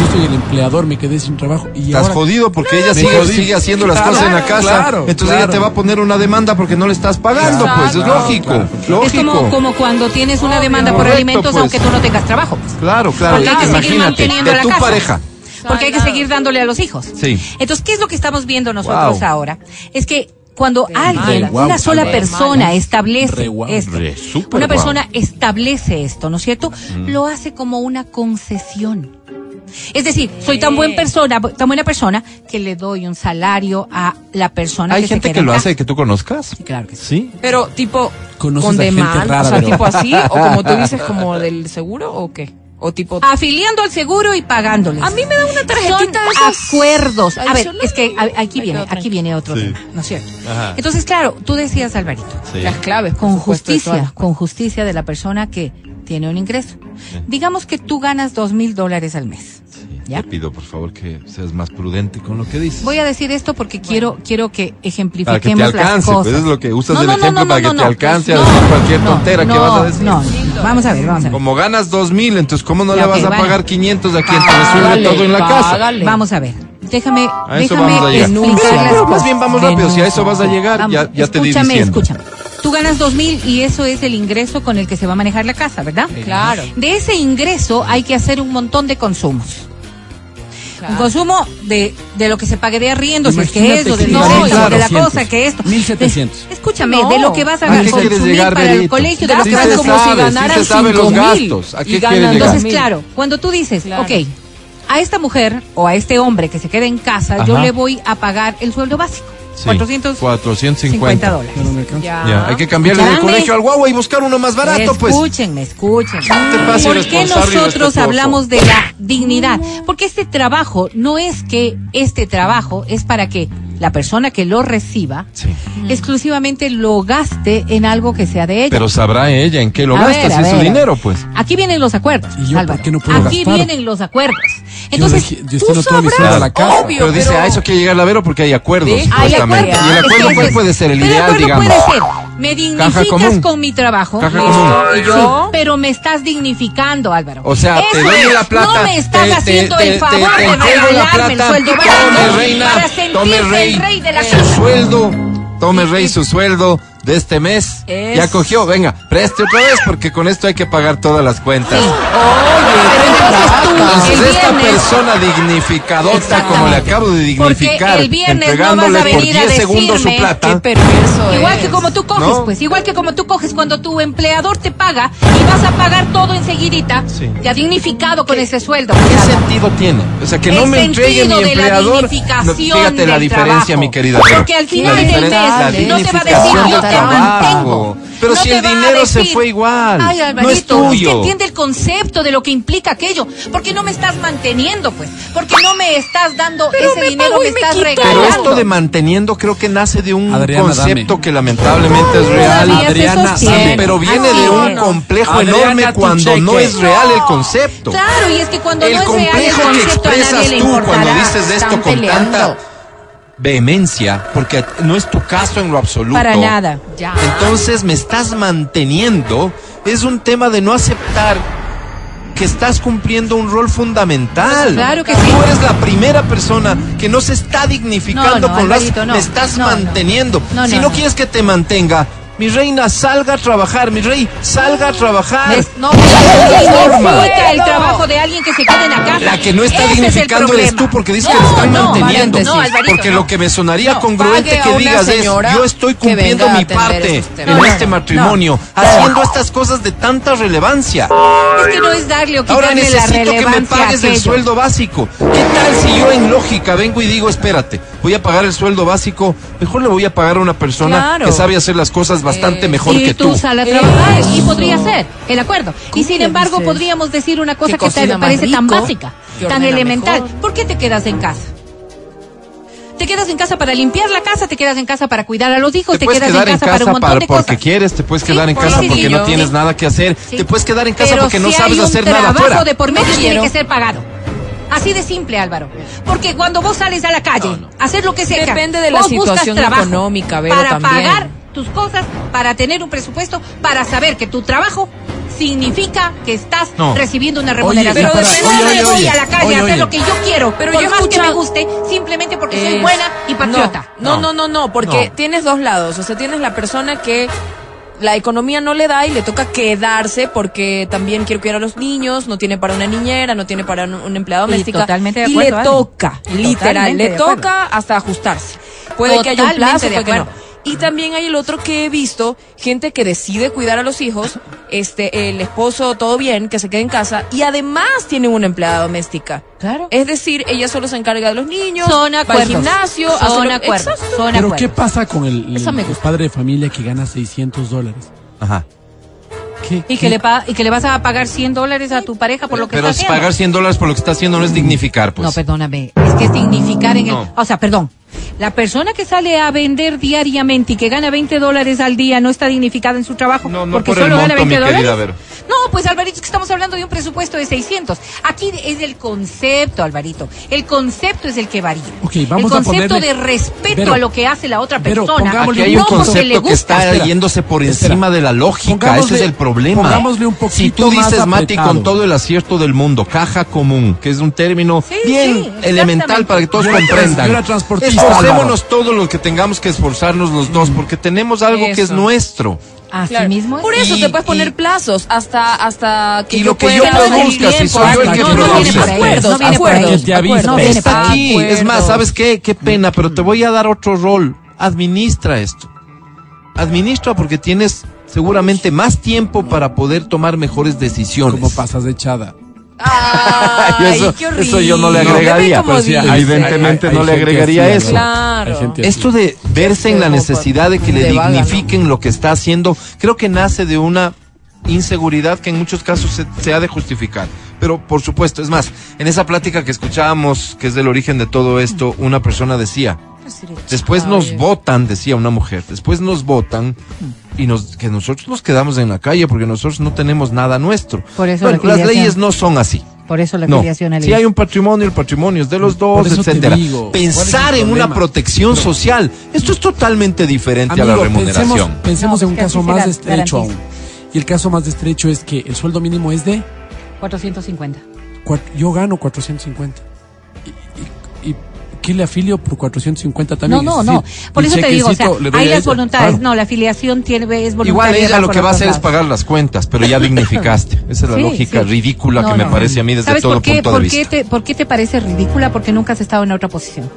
Yo soy el empleador, me quedé sin trabajo y Estás ahora jodido porque ella sigue, sigue haciendo las Claro, cosas en la casa. claro, entonces claro. ella te va a poner una demanda porque no le estás pagando, Claro, pues es claro, lógico. claro. Lógico. Es como, como cuando tienes una demanda por Correcto, alimentos pues. aunque tú no tengas trabajo. pues. Claro, claro. Porque hay que seguir Imagínate, manteniendo de la tu casa. pareja. Porque hay que seguir dándole a los hijos. Sí. Entonces, ¿qué es lo que estamos viendo nosotros Wow. ahora? Es que cuando alguien, una sola persona establece esto, una persona establece esto, ¿no es cierto? Lo hace como una concesión. Es decir, soy tan buena persona, tan buena persona que le doy un salario a la persona Hay que gente que lo hace que tú conozcas. Claro que sí. Sí. Pero tipo Conoces con demanda, o sea, pero- tipo así, o *laughs* como tú dices, como del seguro, o qué? O tipo Afiliando al seguro y pagándoles. A mí me da una tarjetita Son de esas acuerdos. A ver, es que a- aquí viene, aquí viene otro Sí. tema, ¿no es cierto? Ajá. Entonces, claro, tú decías, Alvarito, Sí. las claves, con justicia, con justicia de la persona que tiene un ingreso. Digamos que tú ganas dos mil dólares al mes. ¿Ya? Te pido, por favor, que seas más prudente con lo que dices. Voy a decir esto porque quiero, quiero que para que te ejemplifiquemos las alcance, cosas. pues es lo que usas No, el no, ejemplo no, para no, que no. te alcance a No, decir cualquier no, tontera que vas a decir. No, vamos a ver, vamos a ver. Como ganas dos mil, entonces ¿cómo no Ya, le vas a pagar 500 a quien te resuelve Págale, todo en la casa? Vamos a ver. Déjame, A eso déjame vamos a explicar las pero más cosas. bien vamos rápido, si a eso vas a llegar, Vamos, ya, ya te di escúchame, escúchame. Tú ganas dos mil y eso es el ingreso con el que se va a manejar la casa, ¿verdad? Claro. De ese ingreso hay que hacer un montón de consumos. Un consumo de, de lo que se pague de arriendo, si es que Imagínate es, o del no, ganas o de la 900, cosa, que esto. 1700. De- escúchame, No. de lo que vas a ¿A consumir para el colegio, de lo Sí que vas a como si sabe, sí los 5.000 gastos. ¿A y qué ganan? Entonces, mil. claro, cuando tú dices, Claro. ok, a esta mujer o a este hombre que se queda en casa, yo Ajá. le voy a pagar el sueldo básico. Sí, 450 450 dólares. Me. Ya. Ya, hay que cambiarle del Escúchame. colegio al guagua y buscar uno más barato, pues. Escúchenme, escúchenme. te ¿Por qué nosotros hablamos de la dignidad? Porque este trabajo no es que este trabajo es para que la persona que lo reciba Sí. exclusivamente lo gaste en algo que sea de ella. Pero sabrá ella en qué lo A gasta, ver, si es su dinero, pues. Aquí vienen los acuerdos. ¿Y yo por Álvaro. qué no puedo Aquí gastar? vienen los acuerdos. Entonces, yo, tú sabrás, a la casa. obvio. Pero dice, pero- a eso quiere llegar la Vero porque hay acuerdos, Sí, Hay acuerdos. Y el Es acuerdo, que ¿cuál ese- puede ser? El ideal, digamos. puede ser, me dignificas común. con mi trabajo. Caja Listo. común. ¿Y yo? Sí, pero me estás dignificando, Álvaro. O sea, te doy la plata. No me estás te- haciendo te- el favor te- te de regalarme el sueldo Tome, reina. para Tome, sentirse rey. el rey de la Su casa. sueldo. Tome, rey, su sueldo de este mes. Es- Ya cogió. Venga, preste otra vez porque con esto hay que pagar todas las cuentas. Pero entonces tú, Entonces, el esta viernes, persona dignificadota, como le acabo de dignificar, el viernes no entregándole vas a por venir a 10 segundos su decirme plata. qué perverso Igual es. que como tú coges, ¿No? pues, igual que como tú coges cuando tu empleador te paga y vas a pagar todo enseguidita, Sí. ya dignificado con ese sueldo. ¿Qué sentido tiene? O sea, que no El me entregue mi la empleador. dignificación No, fíjate la diferencia, trabajo. mi querida. Porque al final del mes no te va a decir, yo mantengo. Pero No si te el dinero se decir, fue igual, Ay, no es Alvarito, es que tuyo. entiende el concepto de lo que implica aquello. Porque no me estás manteniendo, pues. Porque no me estás dando ese me dinero, me me estás regalando. Pero esto de manteniendo creo que nace de un Adriana, concepto dame. que lamentablemente es real. Adriana, dame. Pero viene Así de un es. complejo Adriana, enorme cuando no es real el concepto. Claro, y es que cuando el no es real el complejo que concepto a expresas nadie le tú cuando dices esto con peleando. tanta vehemencia, porque no es tu caso en lo absoluto. Para nada. Ya. Entonces me estás manteniendo. Es un tema de no aceptar que estás cumpliendo un rol fundamental. Claro que Tú sí. eres la primera persona que no se está dignificando No, no, con las... No. Me estás manteniendo. No, si no. quieres que te mantenga, mi reina, salga a trabajar. Mi rey, salga a trabajar. Es- no, dignifica el trabajo de alguien que se quede en la casa. La que no está Ese es dignificando eres problema. tú porque dices No, que te están no, manteniendo. no, Alvarito, porque no. lo que me sonaría No, congruente que digas es, yo estoy cumpliendo mi parte en. No, este no, matrimonio, haciendo estas cosas de tanta relevancia. Es que no es darle o Ahora quitarle la necesito que me pagues el sueldo básico. ¿Qué tal si yo en lógica vengo y digo, espérate, voy a pagar el sueldo básico, mejor le voy a pagar a una persona Claro. que sabe hacer las cosas bastante Eh, mejor y que tú tú? sal a Eh, trabajar eso. y podría ser el acuerdo. Y sin embargo dices? podríamos decir una cosa Que que, te parece tan rico, básica, que tan elemental. mejor. ¿Por qué te quedas en casa? Te quedas en casa para limpiar la casa, te quedas en casa para cuidar a los hijos, te, Te quedas quedar en en casa, para casa un montón para, de porque cosas. quieres, te puedes Sí, quedar en por casa porque no tienes Sí. nada que hacer, Sí. te puedes quedar en casa Pero porque no si sabes hay un hacer nada trabajo afuera. de por medio No tiene que ser pagado. Así de simple, Álvaro. Porque cuando vos sales a la calle, a hacer lo que sea, Depende de la situación trabajo económica, Vero, para también. pagar tus cosas, para tener un presupuesto, para saber que tu trabajo significa que estás No. recibiendo una Oye, remuneración. pero Yo oye, me voy oye. a la calle Oye, a hacer lo que yo quiero, Pero por yo más que me guste, simplemente porque soy buena y patriota. No, no, No. no, porque No. tienes dos lados. O sea, tienes la persona que la economía no le da y le toca quedarse porque también quiere cuidar a los niños, no tiene para una niñera, no tiene para un, un empleado Y doméstica. totalmente de y acuerdo, le Ale. toca, literal, Totalmente le de toca hasta ajustarse. Puede que haya un Totalmente plazo, de puede que no. acuerdo. Y también hay el otro que he visto, gente que decide cuidar a los hijos, este, el esposo todo bien, que se quede en casa, y además tiene una empleada doméstica. Claro. Es decir, ella solo se encarga de los niños, Son va al acuerdos. gimnasio, hace Son lo- acuerdos. Exacto. Son Pero acuerdos. ¿qué pasa con el, el- Eso me el padre de familia que gana 600 dólares? Ajá. ¿Qué, Y qué- que, le pa- y que le vas a pagar 100 dólares a tu pareja por lo que Pero está haciendo. pagar 100 dólares por lo que está haciendo no es dignificar, pues. No, perdóname. Es que es dignificar en el. O sea, perdón. La persona que sale a vender diariamente y que gana 20 dólares al día no está dignificada en su trabajo No, no porque por solo gana monto, 20 mi dólares. querida Vero. No, pues Alvarito, es que estamos hablando de un presupuesto de 600. Aquí es el concepto, Alvarito. El concepto es el que varía. Ok, vamos el a concepto ponerle- de respeto Vero, a lo que hace la otra Vero, persona. pongámosle Aquí hay un concepto que está Espera, yéndose por espera. encima de la lógica. Pongámosle- Ese es el problema. pongámosle un si poquito tú más dices, Mati, apretado. con todo el acierto del mundo, caja común, que es un término Sí, bien sí, elemental para que todos Yo comprendan. yo era transportista, Esforcémonos todos los que tengamos que esforzarnos los dos, porque tenemos algo que es Eso. nuestro. Así Claro. mismo es. Por eso Y- te puedes poner y- plazos hasta hasta que Y yo lo que pueda yo produzca, si soy yo el que no, no, produce. ahí. Acuerdos, no acuerdos. Que te avise. no Está aquí. Es más, acuerdos. ¿sabes qué? Qué pena, pero te voy a dar otro rol. Administra esto. Administra porque tienes seguramente más tiempo para poder tomar mejores decisiones. ¿Cómo pasas de echada? Ay, eso- qué horrible. eso yo no le agregaría, sí, dice. evidentemente Hay- no hay le agregaría así, eso. Claro. Esto de verse en la necesidad de que le dignifiquen lo que está haciendo, creo que nace de una inseguridad que en muchos casos se, se ha de justificar. Pero por supuesto, es más, en esa plática que escuchábamos, que es del origen de todo esto, una persona decía, después nos votan, decía una mujer, después nos votan y nos, que nosotros nos quedamos en la calle porque nosotros no tenemos nada nuestro. Por eso Bueno, la las leyes no son así. Por eso la No, al si hay un patrimonio, el patrimonio es de los dos, etcétera. digo, ¿cuál es Pensar en una protección social, esto es totalmente diferente a la remuneración. pensemos, pensemos No, en un caso más estrecho aún. Y el caso más estrecho es que el sueldo mínimo es de 450. Cuat- yo gano 450. ¿Y, y, y qué le afilio por 450 No, también? no, no. decir, Por eso te digo, o sea, hay las voluntades. Claro. No, la afiliación tiene, es voluntaria. Igual ella lo que va a hacer es pagar las cuentas, pero ya *laughs* dignificaste. Esa es la Sí, lógica sí. ridícula No, que me no. parece a mí desde ¿Sabes todo por qué, punto de por vista. Qué te, ¿Por qué te parece ridícula? Porque nunca has estado en otra posición.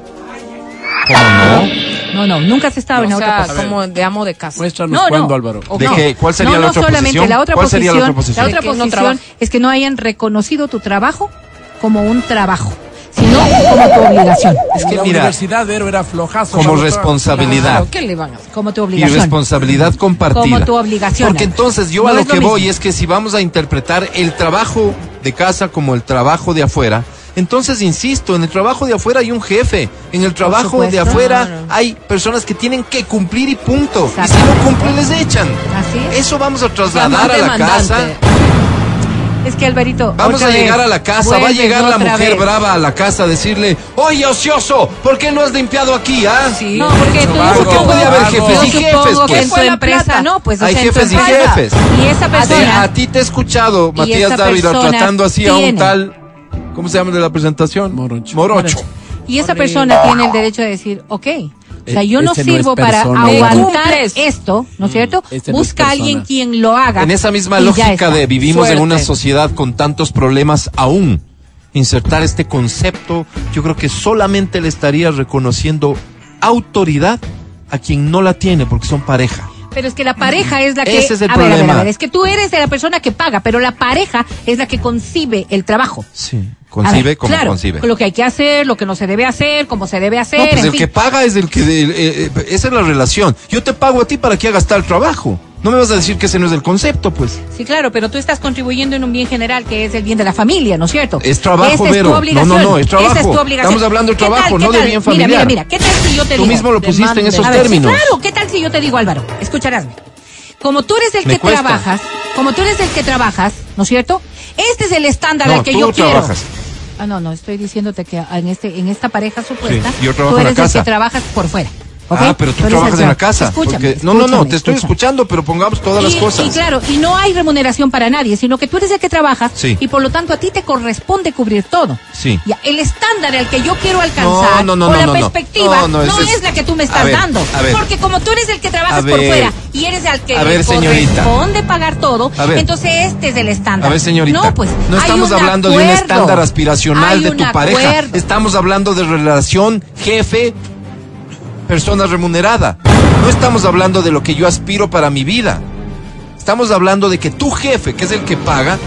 ¿Cómo no? No, no, nunca has estado en O otra sea, posición. como de amo de casa. Muéstranos No, no. cuándo, Álvaro. ¿De no. qué? ¿Cuál sería no, la no otra solamente posición? la otra ¿Cuál sería la otra posición. La otra De que no posición es que no hayan reconocido tu trabajo como un trabajo, sino como tu obligación. Es que la mira, universidad Vero era flojazo. como responsabilidad Claro, ¿qué le van a hacer? Como tu y obligación. responsabilidad compartida. Como tu obligación. Porque entonces yo No a lo que voy es que si vamos a interpretar el trabajo de casa como el trabajo de afuera, entonces insisto, en el trabajo de afuera hay un jefe, en el trabajo de afuera Claro. hay personas que tienen que cumplir y punto. Y si no cumplen les echan. Así es. Eso vamos a trasladar a la demandante. casa. Es que Alvarito. Vamos a vez, llegar a la casa, va a llegar la mujer vez. brava a la casa a decirle, oye ocioso, ¿por qué no has limpiado aquí, ah? Sí. No, porque tú Vago, supongo- puede haber jefes y jefes, que pues. en tu Fue la empresa, plata. no, pues o Hay jefes y jefes. Y esa persona. a ti te he escuchado, Matías Dávila, tratando así a un tal, ¿cómo se llama de la presentación? Morocho. Morocho. Y esa persona tiene el derecho de decir, ok, o sea, yo no Este sirvo para aguantar esto, ¿no es cierto? Este no es Busca a alguien quien lo haga. En esa misma lógica de vivimos en una sociedad con tantos problemas aún, insertar este concepto, yo creo que solamente le estaría reconociendo autoridad a quien no la tiene porque son pareja. Pero es que la pareja es la que... Ese es el a ver, a ver, problema. a ver, es que tú eres de la persona que paga, pero la pareja es la que concibe el trabajo. Sí. Concibe ver, como claro, concibe. Lo que hay que hacer, lo que no se debe hacer, cómo se debe hacer. No, pues en el fin. que paga es el que... eh, eh, esa es la relación. Yo te pago a ti para que hagas tal trabajo. No me vas a decir que ese no es el concepto, pues. Sí, claro, pero tú estás contribuyendo en un bien general que es el bien de la familia, ¿no es cierto? Es trabajo, Esa es tu No, obligación. no, no, es trabajo. Esa es tu obligación. Estamos hablando de ¿Qué tal, trabajo, no de bien Mira, mira, familiar. mira, ¿qué tal si yo te Tú digo? mismo lo pusiste en esos ver, sí, términos. claro, ¿qué tal si yo te digo, Álvaro? Escucharásme. Como tú eres el Me que cuesta. trabajas, como tú eres el que trabajas, ¿no es cierto? Este es el estándar No, al que tú yo quiero. Ah, no, no, estoy diciéndote que en este, en esta pareja supuesta, Sí, yo tú la eres el que trabajas por fuera. Ah, pero tú trabajas el en la casa. Escúchame, porque- No, no, no, te estoy escúchame. escuchando, pero pongamos todas las cosas. Y claro, y no hay remuneración para nadie, sino que tú eres el que trabajas Sí. y por lo tanto a ti te corresponde cubrir todo. Sí. Ya, el estándar al que yo quiero alcanzar No, no, no, o la perspectiva No, es, es- la que tú me estás ver, dando. Porque como tú eres el que trabajas por fuera y eres al que A ver, señorita. corresponde pagar todo, A ver. entonces este es el estándar. A ver, señorita. No, pues no estamos hablando de un estándar aspiracional de tu pareja. Estamos hablando de relación jefe persona remunerada. No estamos hablando de lo que yo aspiro para mi vida. Estamos hablando de que tu jefe, que es el que paga,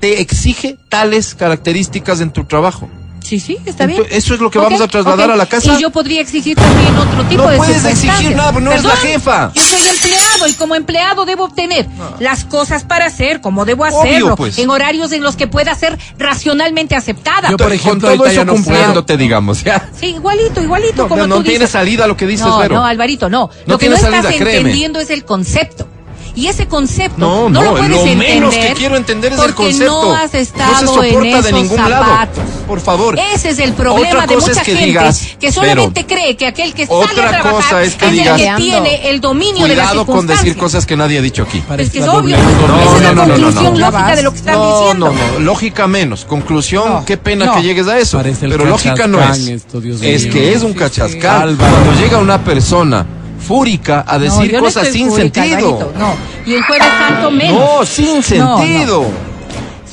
te exige tales características en tu trabajo. Sí, sí, está bien. Entonces, eso es lo que vamos a trasladar a la casa. Y yo podría exigir también otro tipo No de puedes exigir nada, no eres la jefa. Yo soy empleado y como empleado debo obtener las cosas para hacer, como debo hacerlo, pues. en horarios en los que pueda ser racionalmente aceptada. Yo, por Con ejemplo, todo ahorita eso ya no cumpliéndote, digamos, ya. Sí, igualito, igualito No, como no, no tú tiene dices. salida lo que dices, no, Vero. No, Alvarito, no. No lo que no estás salida, créeme. entendiendo es el concepto. Y ese concepto No, no, no, lo puedes lo entender menos que quiero entender es el porque concepto. no has estado no se soporta en de esos ningún zapatos. lado. Por favor. Ese es el problema Otra de cosa mucha es que gente digas, que solamente Vero, cree que aquel que otra sale a trabajar cosa es que el digas, que tiene el dominio de las Cuidado con decir cosas que nadie ha dicho aquí. Es que es obvio, pues, No, esa es la no, no, no, conclusión no, no. lógica de lo que estás No, diciendo. no, no, lógica menos. Conclusión, No, qué pena no. que llegues a eso. El Pero lógica no es. cachascán esto, Dios es mío. que es un Sí, cachascal. Cuando llega una persona fúrica a No, decir no cosas estoy sin fúrica, sentido. Alvarito, no, y en Jueves Santo menos. No, sin No, no. sentido.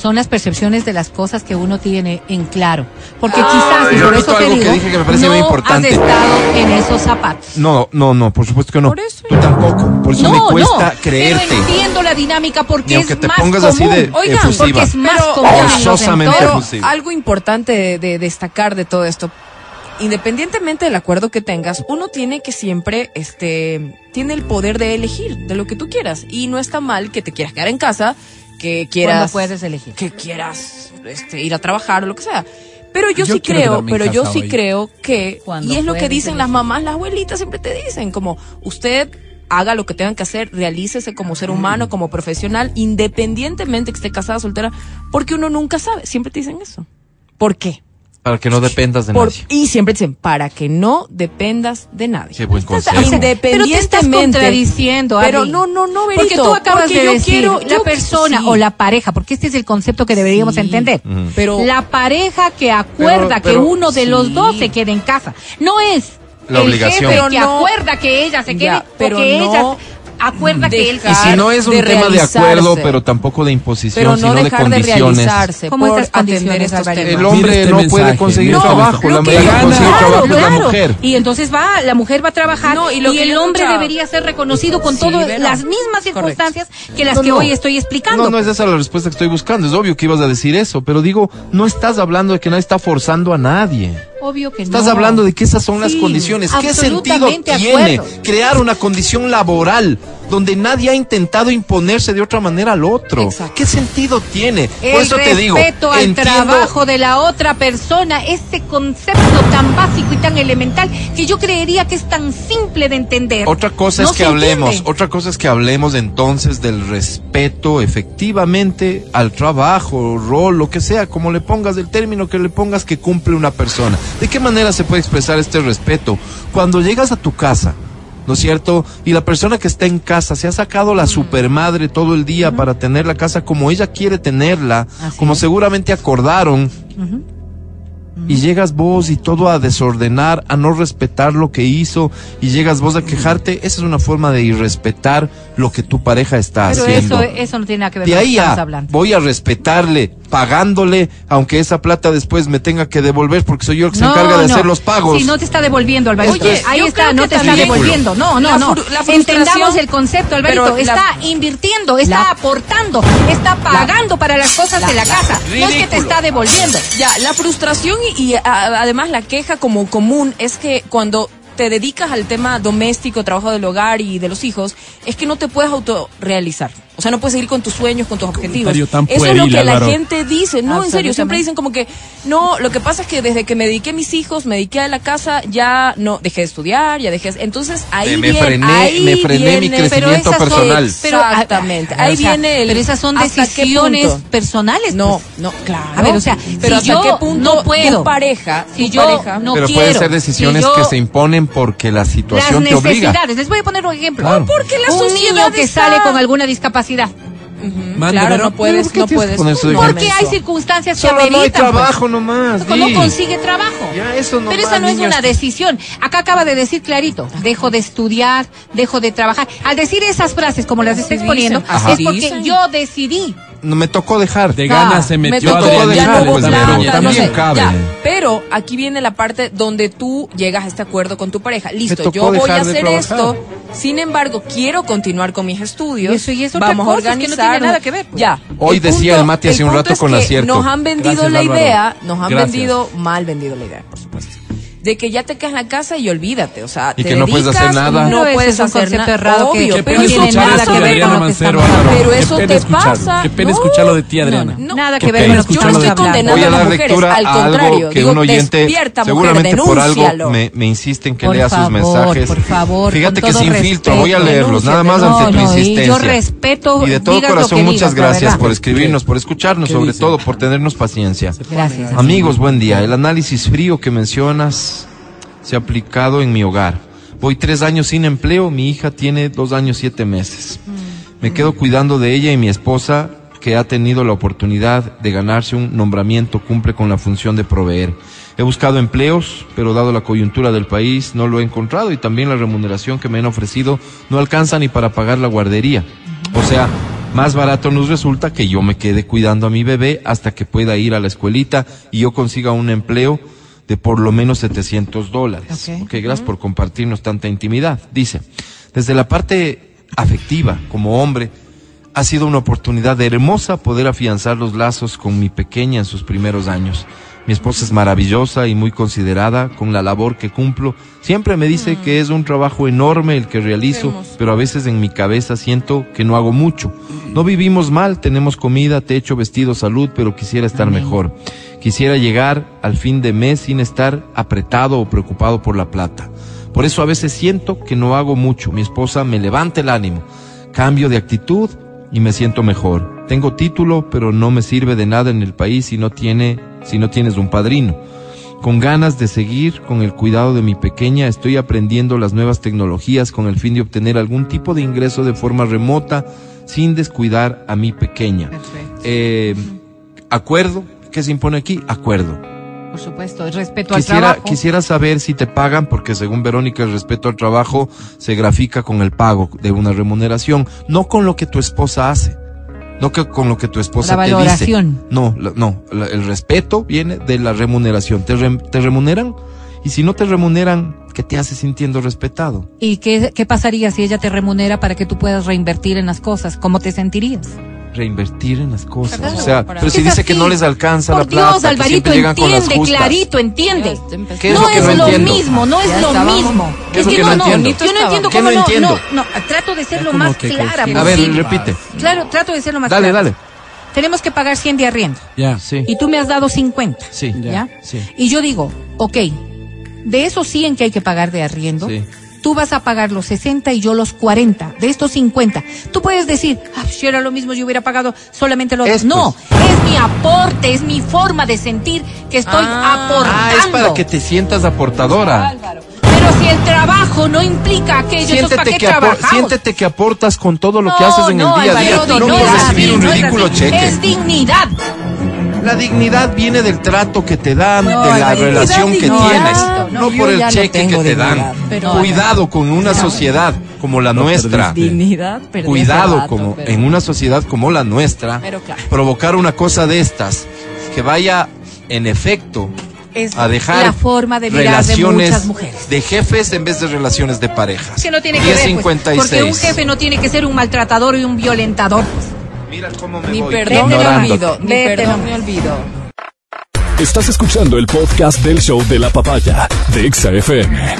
Son las percepciones de las cosas que uno tiene en claro. Porque Ay, quizás, y yo por eso te algo que digo, dije que me parece no muy importante. has estado en esos zapatos. No, no, no, por supuesto que no. Por eso. Tú tampoco. Por eso no, me cuesta no, creerte. Pero entiendo la dinámica porque es te más pongas común. así de Oigan, efusiva. porque es más Pero- común. Pero algo importante de, de destacar de todo esto, independientemente del acuerdo que tengas, uno tiene que siempre, este, tiene el poder de elegir de lo que tú quieras. Y no está mal que te quieras quedar en casa, que quieras, Cuando puedes elegir. que quieras, este, ir a trabajar o lo que sea. Pero yo, Yo sí creo, pero yo sí hoy. creo que, Cuando y es lo que dicen las mamás, las abuelitas siempre te dicen, como usted haga lo que tengan que hacer, realícese como ser humano, como profesional, independientemente que esté casada, soltera, porque uno nunca sabe, siempre te dicen eso. ¿Por qué? Para que no dependas de Por- nadie. y siempre dicen, para que no dependas de nadie. Qué buen Estás- consejo. Pero te estás Independientemente. contradiciendo, Pero Adri. no, no, no, Porque Berito, tú acabas porque de yo decir quiero- la yo- persona sí. o la pareja, porque este es el concepto que deberíamos Sí. entender. Pero- la pareja que acuerda Pero- pero- que uno de los dos se quede en casa. No es La el obligación. jefe Pero que no- acuerda que ella se quede Ya, pero porque no ella acuerda que él Y dejar si no es un de tema de realizarse. acuerdo, pero tampoco de imposición, pero no sino de dejar de, condiciones. realizarse ¿Cómo estas condiciones, estos Alvarito? temas. El hombre este no mensaje, puede conseguir este trabajo, la que mujer gana- consigue Claro, trabajo es la claro. mujer. Y entonces va, la mujer va a trabajar No, y y, lo que el hombre escuchaba- debería ser reconocido con Sí, todas las mismas Correcto. circunstancias que las No, que no. hoy estoy explicando. No, no es esa la respuesta que estoy buscando. Es obvio que ibas a decir eso, pero digo, no estás hablando de que nadie está forzando a nadie. Obvio que Estás no. hablando de que esas son las condiciones. ¿Qué sentido tiene acuerdo. crear una condición laboral donde nadie ha intentado imponerse de otra manera al otro? Exacto. ¿Qué sentido tiene? Por El eso te digo, respeto al entiendo- trabajo de la otra persona, ese concepto tan básico y tan elemental que yo creería que es tan simple de entender. Otra cosa No es que hablemos, entiende. otra cosa es que hablemos entonces del respeto efectivamente al trabajo, rol, lo que sea, como le pongas el término que le pongas que cumple una persona. ¿De qué manera se puede expresar este respeto? Cuando llegas a tu casa, ¿no es cierto? Y la persona que está en casa se ha sacado la supermadre todo el día para tener la casa como ella quiere tenerla, Así como es. seguramente acordaron. Y llegas vos y todo a desordenar, a no respetar lo que hizo, y llegas vos a quejarte, esa es una forma de irrespetar lo que tu pareja está Pero haciendo. eso, eso no tiene nada que ver con lo que ahí estamos hablando. voy a respetarle pagándole, aunque esa plata después me tenga que devolver porque soy yo el que se encarga de no. hacer los pagos. Si no te está devolviendo, Alvarito. Oye, Ahí está, no te está devolviendo. No, no, La no. Entendamos el concepto, Alvarito. Pero la- está invirtiendo, está la- aportando, está pagando para las cosas la- de la la- casa. No es que te está devolviendo. Ya, la frustración y, y, a- además la queja como común es que cuando te dedicas al tema doméstico, trabajo del hogar y de los hijos, es que no te puedes autorrealizar. O sea, no puedes seguir con tus sueños, con tus objetivos. tan Eso es lo que la gente dice. No, en serio, siempre dicen como que, no, lo que pasa es que desde que me dediqué a mis hijos, me dediqué a la casa, ya no, dejé de estudiar, ya dejé, entonces ahí Me- viene, frené- ahí me frené mi viene- crecimiento esas son- personal. pero, ah, Exactamente. ah, Ahí o sea, viene el. Pero esas son ¿hasta qué decisiones personales. No, pues. no, claro. A ver, o sea, pero si hasta yo qué punto no puedo, tu pareja, si tu yo pareja, no Pero quiero, pueden ser decisiones si yo- que se imponen porque la las situación te obliga. necesidades. Les voy a poner un ejemplo. Claro. porque la un sociedad niño que está- sale con alguna discapacidad. Claro, no puedes, ¿Por qué no puedes. No? Porque hay circunstancias que Solo no hay ameritan. pues. trabajo nomás. No consigue trabajo. Ya, eso no Pero esa no es una decisión. Acá acaba de decir clarito, dejo de estudiar, dejo de trabajar. Al decir esas frases como las está exponiendo, es porque dicen. yo decidí. No me tocó dejar. De Ah, ganas se Me metió tocó, tocó ya dejar, pues, plata, pero no también sé, cabe. ya. Pero aquí viene la parte donde tú llegas a este acuerdo con tu pareja. Listo, yo voy a hacer esto. Sin embargo, quiero continuar con mis estudios. Y eso- y es otra Vamos a es que no organizar. tiene nada que ver, pues. Ya. Hoy El decía el Mati hace un rato es con que acierto. Nos han vendido Gracias, la Álvaro. idea, nos han Gracias. vendido, mal vendido la idea, por supuesto. De que ya te quedas en la casa y olvídate, o sea, Y te que no puedes hacer nada. No puedes es un hacer nada. errado que- Obvio, Qué pero escuchar nada que de ver Adriana con lo que Mancero, estamos. Pero eso te pasa. Qué pena No, escucharlo de ti, Adriana. no, Nada que ver con lo que Yo no estoy condenando Voy a las dar mujeres, lectura al contrario, que digo, un oyente, despierta, mujer, seguramente por algo denúncialo. me, me insiste en que Por lea sus favor, mensajes. por favor, Fíjate que sin filtro, voy a leerlos, nada más ante tu y yo insistencia. respeto, Y de todo corazón, muchas gracias por escribirnos, por escucharnos, ¿Qué sobre todo por tenernos paciencia. Gracias. Amigos, buen día. El análisis frío que mencionas se ha aplicado en mi hogar. Voy tres años sin empleo, mi hija tiene dos años siete meses. Me quedo cuidando de ella y mi esposa, que ha tenido la oportunidad de ganarse un nombramiento, cumple con la función de proveer. He buscado empleos, pero dado la coyuntura del país no lo he encontrado y también la remuneración que me han ofrecido no alcanza ni para pagar la guardería. O sea, más barato nos resulta que yo me quede cuidando a mi bebé hasta que pueda ir a la escuelita y yo consiga un empleo de por lo menos 700 dólares. Ok. Ok, gracias por compartirnos tanta intimidad. Dice, desde la parte afectiva, como hombre, ha sido una oportunidad hermosa poder afianzar los lazos con mi pequeña en sus primeros años. Mi esposa es maravillosa y muy considerada con la labor que cumplo. Siempre me dice que es un trabajo enorme el que realizo, pero a veces en mi cabeza siento que no hago mucho. No vivimos mal, tenemos comida, techo, vestido, salud, pero quisiera estar mejor. Quisiera llegar al fin de mes sin estar apretado o preocupado por la plata. Por eso a veces siento que no hago mucho. Mi esposa me levanta el ánimo. Cambio de actitud y me siento mejor. Tengo título, pero no me sirve de nada en el país si no tiene, si no tienes un padrino. Con ganas de seguir con el cuidado de mi pequeña, estoy aprendiendo las nuevas tecnologías con el fin de obtener algún tipo de ingreso de forma remota sin descuidar a mi pequeña. Eh, acuerdo, ¿qué se impone aquí? Acuerdo. Por supuesto, el respeto al Quisiera, trabajo. quisiera saber si te pagan, porque según Verónica el respeto al trabajo se grafica con el pago de una remuneración, no con lo que tu esposa hace, no que con lo que tu esposa La te dice. valoración. No, no, el respeto viene de la remuneración. ¿Te, re- te remuneran? Y si no te remuneran, ¿qué te hace sintiendo respetado? ¿Y qué, qué pasaría si ella te remunera para que tú puedas reinvertir en las cosas? ¿Cómo te sentirías? Reinvertir en las cosas. Claro, o sea, pero si dice así. que no les alcanza Por la plata, Dios, que Alvarito, siempre llegan con las entiende, justas. clarito, entiende. ¿Qué es no lo que es no lo entiendo? mismo, no es Ya lo estábamos. mismo. ¿Qué es que que no, no no, entiendo? yo no entiendo ¿Qué cómo no no, entiendo? no, no, trato de ser lo más que clara coincide. A ver, posible. repite. Claro, trato de ser lo más Dale, clara. dale. Tenemos que pagar 100 de arriendo. Ya. Sí. Y tú me has dado 50. Sí. ¿Ya? Sí. Y yo digo, ok, de esos 100 que hay que pagar de arriendo, Sí. Tú vas a pagar los 60 y yo los 40, de estos 50. Tú puedes decir, ah, si era lo mismo, yo hubiera pagado solamente los... Estos. No, es mi aporte, es mi forma de sentir que estoy Ah. aportando. Ah, es para que te sientas aportadora. Pero si el trabajo no implica aquello, entonces ¿para Siéntete qué que, trabajamos? siéntete que aportas con todo lo que haces en no, el día a día. No no recibir un ridículo cheque. Es dignidad. La dignidad viene del trato que te dan, No, de la relación que no, tienes. no, por el cheque que te dan. pero- Cuidado con una sociedad como la nuestra. Dignidad, Cuidado rato, como pero- en una sociedad como la nuestra, Pero claro. provocar una cosa de estas que vaya en efecto Es a dejar la forma de mirar de relaciones muchas mujeres. de jefes en vez de relaciones de parejas. Que no tiene que ver, pues, 10.56. porque un jefe no tiene que ser un maltratador y un violentador. pues. Mira cómo me Ni voy perdón me ignorándote. olvido, ni perdón me olvido. Estás escuchando el podcast del show de la papaya de Exa FM.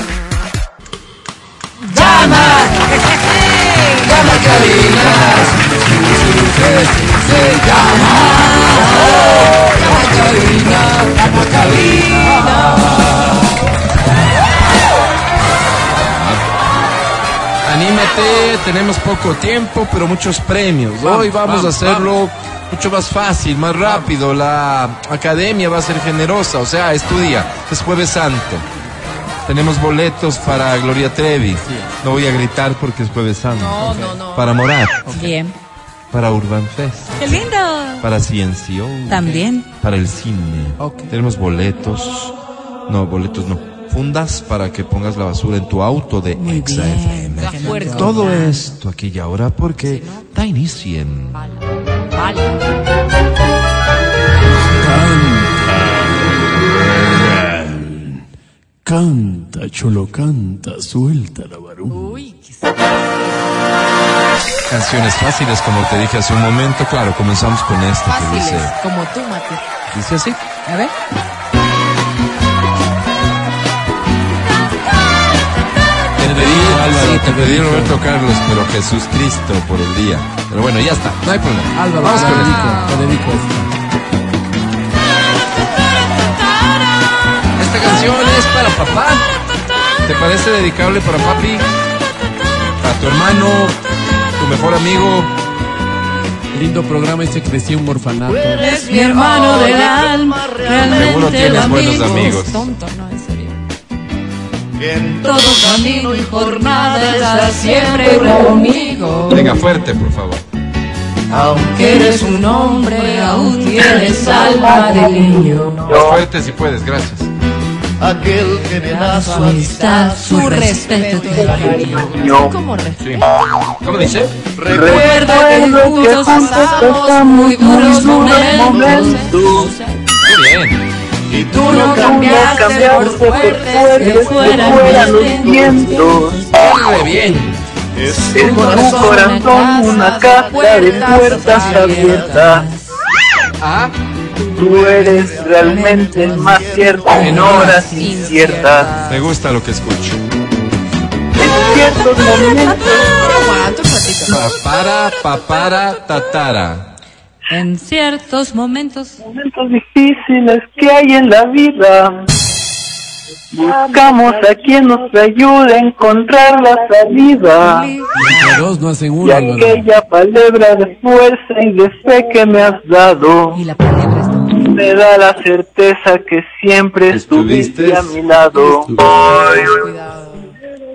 Anímate, tenemos poco tiempo, pero muchos premios. Hoy vamos, a hacerlo mucho más fácil, más rápido. La academia va a ser generosa, o sea, estudia. Es jueves santo. Tenemos boletos para Gloria Trevi. No voy a gritar porque es jueves santo. No, no, no. Para Morat, Bien. para Urban Fest, ¡Qué lindo! para Ciencio, También. para el cine. Tenemos boletos. No, boletos no. Fundas para que pongas la basura en tu auto de Exa FM. Todo esto aquí y ahora porque da inicio en Canta, chulo, canta, suelta la varón. Uy, qué canciones fáciles, como te dije hace un momento. Claro, comenzamos con esta que fáciles, dice, como tú, Mati. dice así. A ver. Pedí, Álvaro, te pedí Roberto Carlos, pero Jesús Cristo por el día. Pero bueno, ya está, no hay problema. Álvaro, Vamos te con dedico, te dedico esto. Esta canción es para papá. ¿Te parece dedicable para papi? Para tu hermano, tu mejor amigo. Lindo programa ese creció un orfanato. Es mi hermano del alma, realmente Seguro tienes el buenos amigo. amigos. Tonto, no, en. Todo camino y jornada estás siempre conmigo. Venga, fuerte, por favor. Aunque eres un hombre, aún tienes alma de niño. Más fuerte si puedes, gracias. Aquel que me da Su amistad, su respeto y tu cariño. ¿Cómo respeto? ¿Cómo dice? Recuerda que juntos pasamos muy duros momentos. Muy bien. Y tú no cambiaste por fuertes que fueran los vientos. Bien. Es tu corazón una casa de puertas abiertas. Ah, Tú eres realmente el más cierto en horas inciertas. me gusta lo que escucho. En ciertos momentos un. Papara, papara, tatara. En ciertos momentos. momentos difíciles que hay en la vida. Buscamos a quien nos ayude a encontrar la salida. Entre dos no hacen Y uno, Álvaro. aquella palabra de fuerza y de fe que me has dado Y la palabra está. me da la certeza que siempre estuviste Estuviste. a mi lado. Cuidado.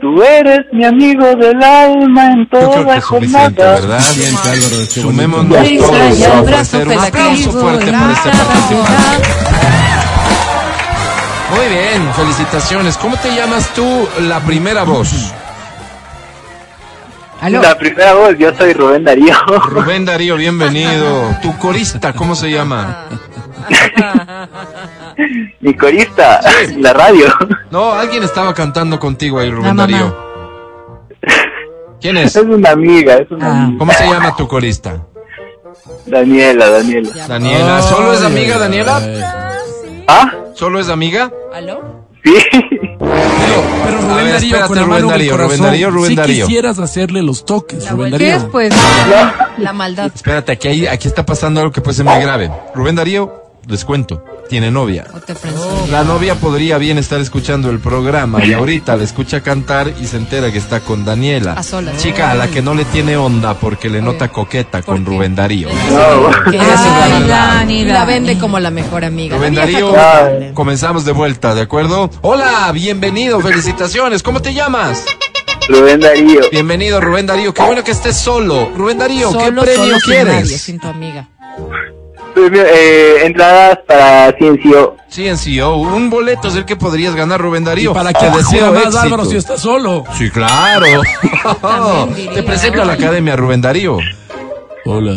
Tú eres mi amigo del alma en Yo creo que toda jornada. ¿verdad? Bonito. Sumémonos todos a abrazo ofrecer un aplauso fuerte por este participante. Muy bien, felicitaciones. ¿Cómo te llamas tú, la primera voz? Aló. La primera voz, yo soy Rubén Darío. Rubén Darío, bienvenido. *laughs* Tu corista, ¿cómo se llama? *laughs* Mi corista, la radio. No, alguien estaba cantando contigo ahí, La Rubén. Darío. ¿Quién es? Es una amiga, es una Ah. amiga. ¿Cómo se llama tu corista? Daniela, Daniela. Daniela. ¿Solo es amiga, Daniela? ay. ¿Ah? ¿Solo es amiga? ¿Aló? Sí. Pero, Rubén ver, Darío, espérate, con la Rubén mano Darío, Rubén corazón, Darío, Rubén si Darío. quisieras hacerle los toques, Rubén ¿Qué es Darío. pues? La maldad. Espérate, aquí, hay- aquí está pasando algo que puede ser muy grave. Rubén Darío, les cuento, tiene novia. O te prensó. La novia podría bien estar escuchando el programa y ahorita la escucha cantar y se entera que está con Daniela. A solas. Chica a la que no le tiene onda porque le nota coqueta con qué? Rubén Darío. La Ay. Dani, la vende como la mejor amiga. Rubén Darío, comenzamos de vuelta, ¿de acuerdo? Hola, bienvenido, felicitaciones. ¿Cómo te llamas? Rubén Darío. Bienvenido, Rubén Darío. Qué bueno que estés solo. Rubén Darío, ¿qué premio solo sin nadie, quieres? sin tu amiga. Premio, eh, entradas para CNCO. CNCO, un boleto es el que podrías ganar, Rubén Darío. ¿Y para qué deseo más, éxito. Álvaro, si está solo? Sí, claro. *laughs* *laughs* Te presento a la Academia Rubén Darío. Hola.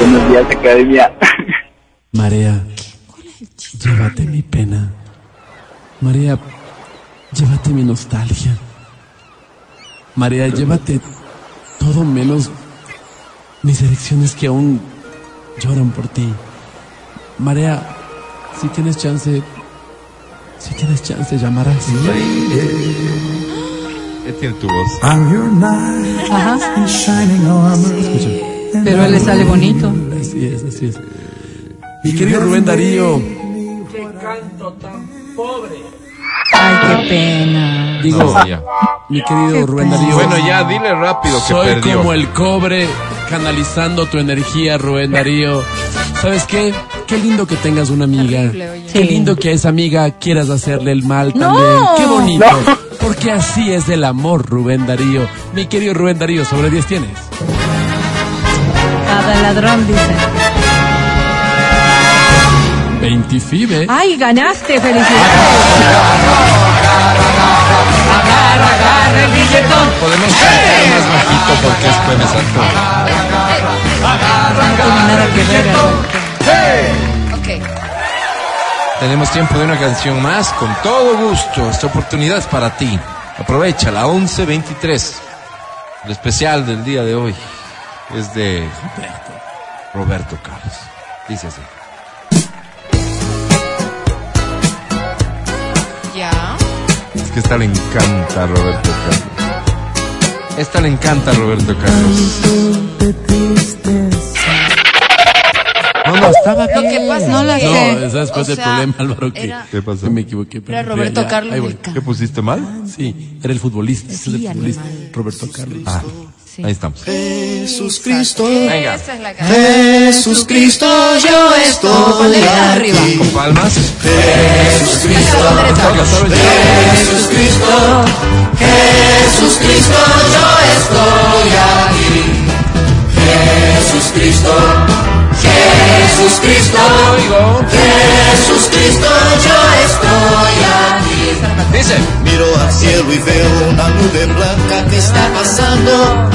Buenos días, Academia. *laughs* Marea, llévate mi pena. Marea, llévate mi nostalgia. Marea, llévate todo menos mis elecciones que aún lloran por ti. Marea, si tienes chance, si tienes chance, llamarás. ¿Qué tiene tu voz? Ajá. Escucha. Pero él le sale bonito. Así es, así es. Mi querido Rubén Darío, Ay, qué pena. digo, No, mi querido Qué Rubén. Darío. Bueno, ya, dile rápido que Soy perdió. como el cobre canalizando tu energía, Rubén Darío. ¿Sabes qué? Qué lindo que tengas una amiga. Qué Sí. lindo que a esa amiga quieras hacerle el mal ¡No! también. Qué bonito. Porque así es el amor, Rubén Darío. Mi querido Rubén Darío, sobre 10 tienes. Cada ladrón dice. 20 FIBE. Ay, ganaste, felicidades. Podemos cantar más bajito porque es Jueves Santo. No tiene nada que ver. Alberto. Ok. Tenemos tiempo de una canción más, con todo gusto. Esta oportunidad es para ti. Aprovecha la 11.23. El especial del día de hoy es de Roberto Carlos. Dice así. Que esta le encanta a Roberto Carlos. Esta le encanta a Roberto Carlos. No, no, estaba Lo bien. que pasa No la es sé. No, esa después o del sea, problema, Álvaro, que, era- ¿Qué pasó? me equivoqué. Era pero Roberto Carlos ¿Qué pusiste mal? Sí, era el futbolista. ese es el Sí, futbolista. Roberto Carlos. Ah, ahí estamos. Jesús Cristo, Venga. Esa es la canción. Jesús Cristo, yo estoy arriba. aquí. Con palmas. Jesús Cristo, Jesús Cristo, Jesús Cristo, yo estoy aquí. Jesús Cristo, Jesús Cristo, Jesús Cristo, yo estoy aquí. Dice. Miro al cielo y veo una nube blanca que está pasando.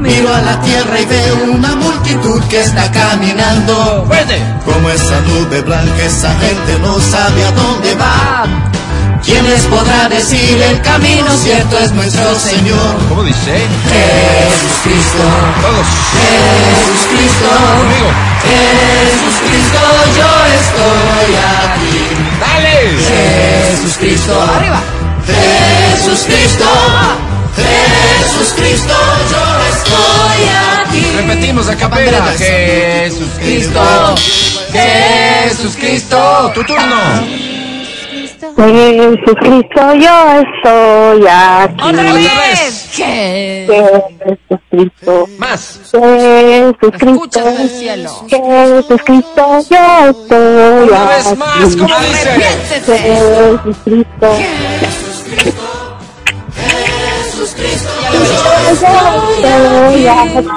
Miro a la tierra y veo una multitud que está caminando. Como esa nube blanca, esa gente no sabe a dónde va. ¿Quién les podrá decir el camino cierto es nuestro Señor? ¿Cómo dice? Jesús Cristo, Todos. Jesús Cristo, Conmigo. Jesús Cristo, yo estoy aquí. ¡Dale! Jesús Cristo, Arriba. Jesús Cristo, Jesús Cristo, yo estoy aquí. Repetimos a capela. Jesús Cristo. Jesús Cristo. Tu turno. Jesús Cristo, yo estoy aquí. Otra vez. vez. ¿Qué? Jesús Cristo, Más. Jesús Cristo, Escuchas en el cielo. Jesús Cristo, yo estoy Una vez aquí. más. ¿Cómo dice? Arrepiéntete. Jesús Cristo, Jesús Cristo, yo estoy aquí.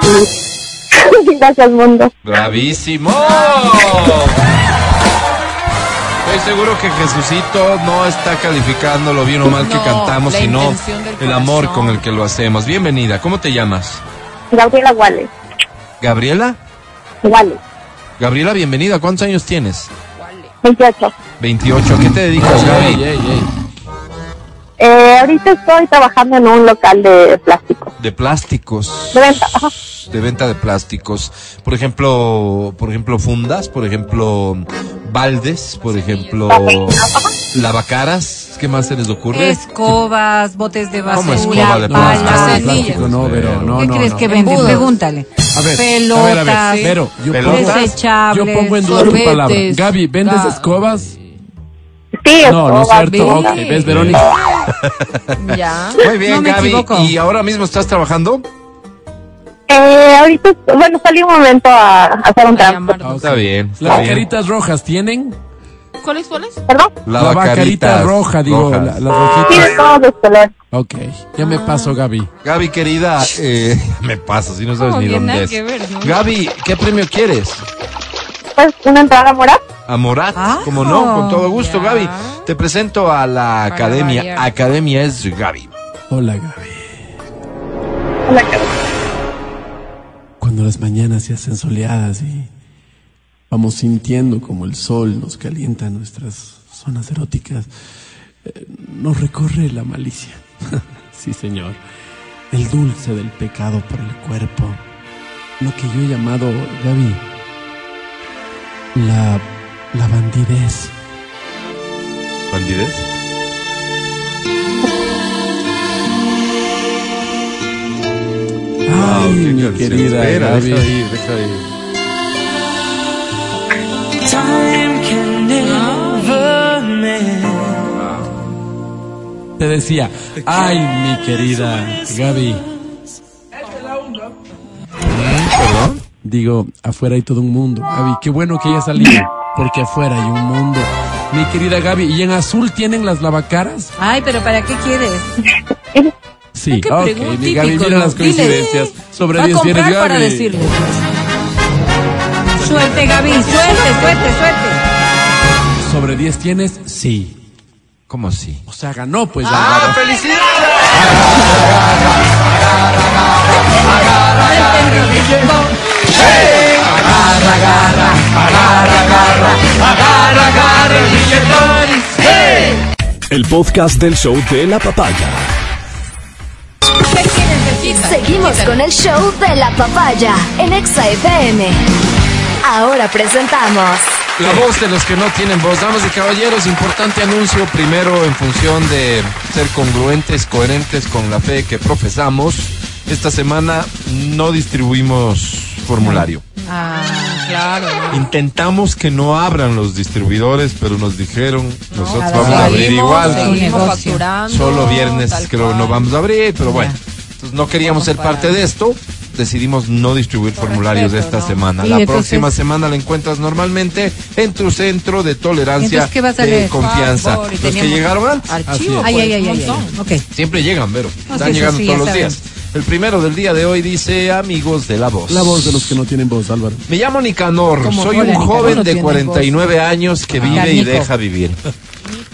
*laughs* Gracias, mundo. Bravísimo. Estoy seguro que Jesucito no está calificando lo bien o mal que cantamos, sino el amor con el que lo hacemos. Bienvenida. ¿Cómo te llamas? Gabriela Wales. Gabriela. Wales, Gabriela, bienvenida. ¿Cuántos años tienes? 28. 28. ¿A qué te dedicas, Gaby? Eh, ahorita estoy trabajando en un local de plástico. De plásticos. De venta. Ajá. De venta de plásticos. Por ejemplo, por ejemplo, fundas, por ejemplo, baldes, por ejemplo, lavacaras. ¿Qué más se les ocurre? Escobas, botes de basura, ¿Cómo escoba de No, palas. plástico, no, pero no, ¿Qué no, crees no. que venden? Pregúntale. A ver, Pelotas. a ver, a ver, Vero, yo Pelotas. pongo, Desechables. yo pongo en duda tu palabra. Gaby, ¿vendes escobas? Sí, No, no es cierto. venta. Ok, ¿Ves, Verónica? *laughs* Ya. Muy bien, No me Gaby. equivoco. ¿Y ahora mismo estás trabajando? Eh, ahorita, bueno, salí un momento a, a hacer un. Ah, ok. Está bien. Las Está bien. caritas rojas tienen ¿Cuáles, cuáles? ¿Perdón? La, La vacarita roja, digo, rojas. la, la Sí, rojita. de todos los colores. Ok, ya me paso, Gaby. Gaby, querida, eh, *laughs* me pasa, si no sabes ni dónde es. que ver, ¿no? Gaby, ¿qué premio quieres? Pues una entrada moral. A Morat, Ah, como no, con todo gusto. Gaby. Te presento a la academia. Academia es Gaby. Hola, Gaby. Hola. Cuando las mañanas se hacen soleadas y vamos sintiendo como el sol nos calienta nuestras zonas eróticas, eh, nos recorre la malicia. *laughs* sí, señor. El dulce del pecado por el cuerpo. Lo que yo he llamado, Gaby, la, la bandidez. ¿Bandidez? Ay, qué mi querida Espera, Gaby. deja ir, deja ir. Te decía, ay, mi querida Gaby. ¿Perdón? Digo, afuera hay todo un mundo. Gaby, qué bueno que haya salido, porque afuera hay un mundo. Mi querida Gaby, ¿y en azul tienen las lavacaras? Ay, pero ¿para qué quieres? Sí, qué ok, pregunta mi Gaby, mira las Dile. coincidencias. Sobre Va a 10 tienes Gaby. para decirle. Suelte, Gaby, suelte, suelte, suelte. Sobre 10 tienes, sí. ¿Cómo sí? O sea, ganó pues la ¡Ah, gana. felicidades! El podcast del show de la papaya. Seguimos con el show de la papaya en Exa FM. Ahora presentamos La voz de los que no tienen voz. Damas y caballeros, importante anuncio. Primero, en función de ser congruentes, coherentes con la fe que profesamos, esta semana no distribuimos formulario. Ah, Claro. Intentamos que no abran los distribuidores, pero nos dijeron, nosotros vamos a abrir igual. Solo viernes creo cual. no vamos a abrir, pero bueno. Entonces no queríamos ser parte de esto. Decidimos no distribuir Por formularios respeto, esta ¿no? semana. La entonces- próxima semana la encuentras normalmente en tu centro de tolerancia Entonces, ¿qué vas a de confianza. Favor, y Los que llegaron antes. Archivo. Ay, pues, ay, ay, un ay, ay. montón. Ok. Siempre llegan, Vero. No, Están sí, llegando sí, todos los días. El primero del día de hoy dice amigos de la voz. La voz de los que no tienen voz, Álvaro. Me llamo Nicanor, ¿Cómo? soy Hola, un Nicanor, joven no de tienes 49 años que vive y deja vivir.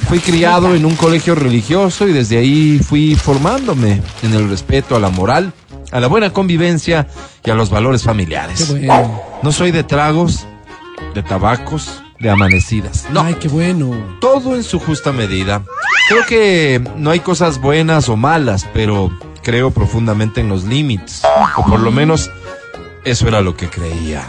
Fui criado en un colegio religioso y desde ahí fui formándome en el respeto a la moral, a la buena convivencia y a los valores familiares. Qué bueno. No soy de tragos, de tabacos, de amanecidas. No, Ay, qué bueno. todo en su justa medida. Creo que no hay cosas buenas o malas, pero creo profundamente en los límites. O por lo menos eso era lo que creía.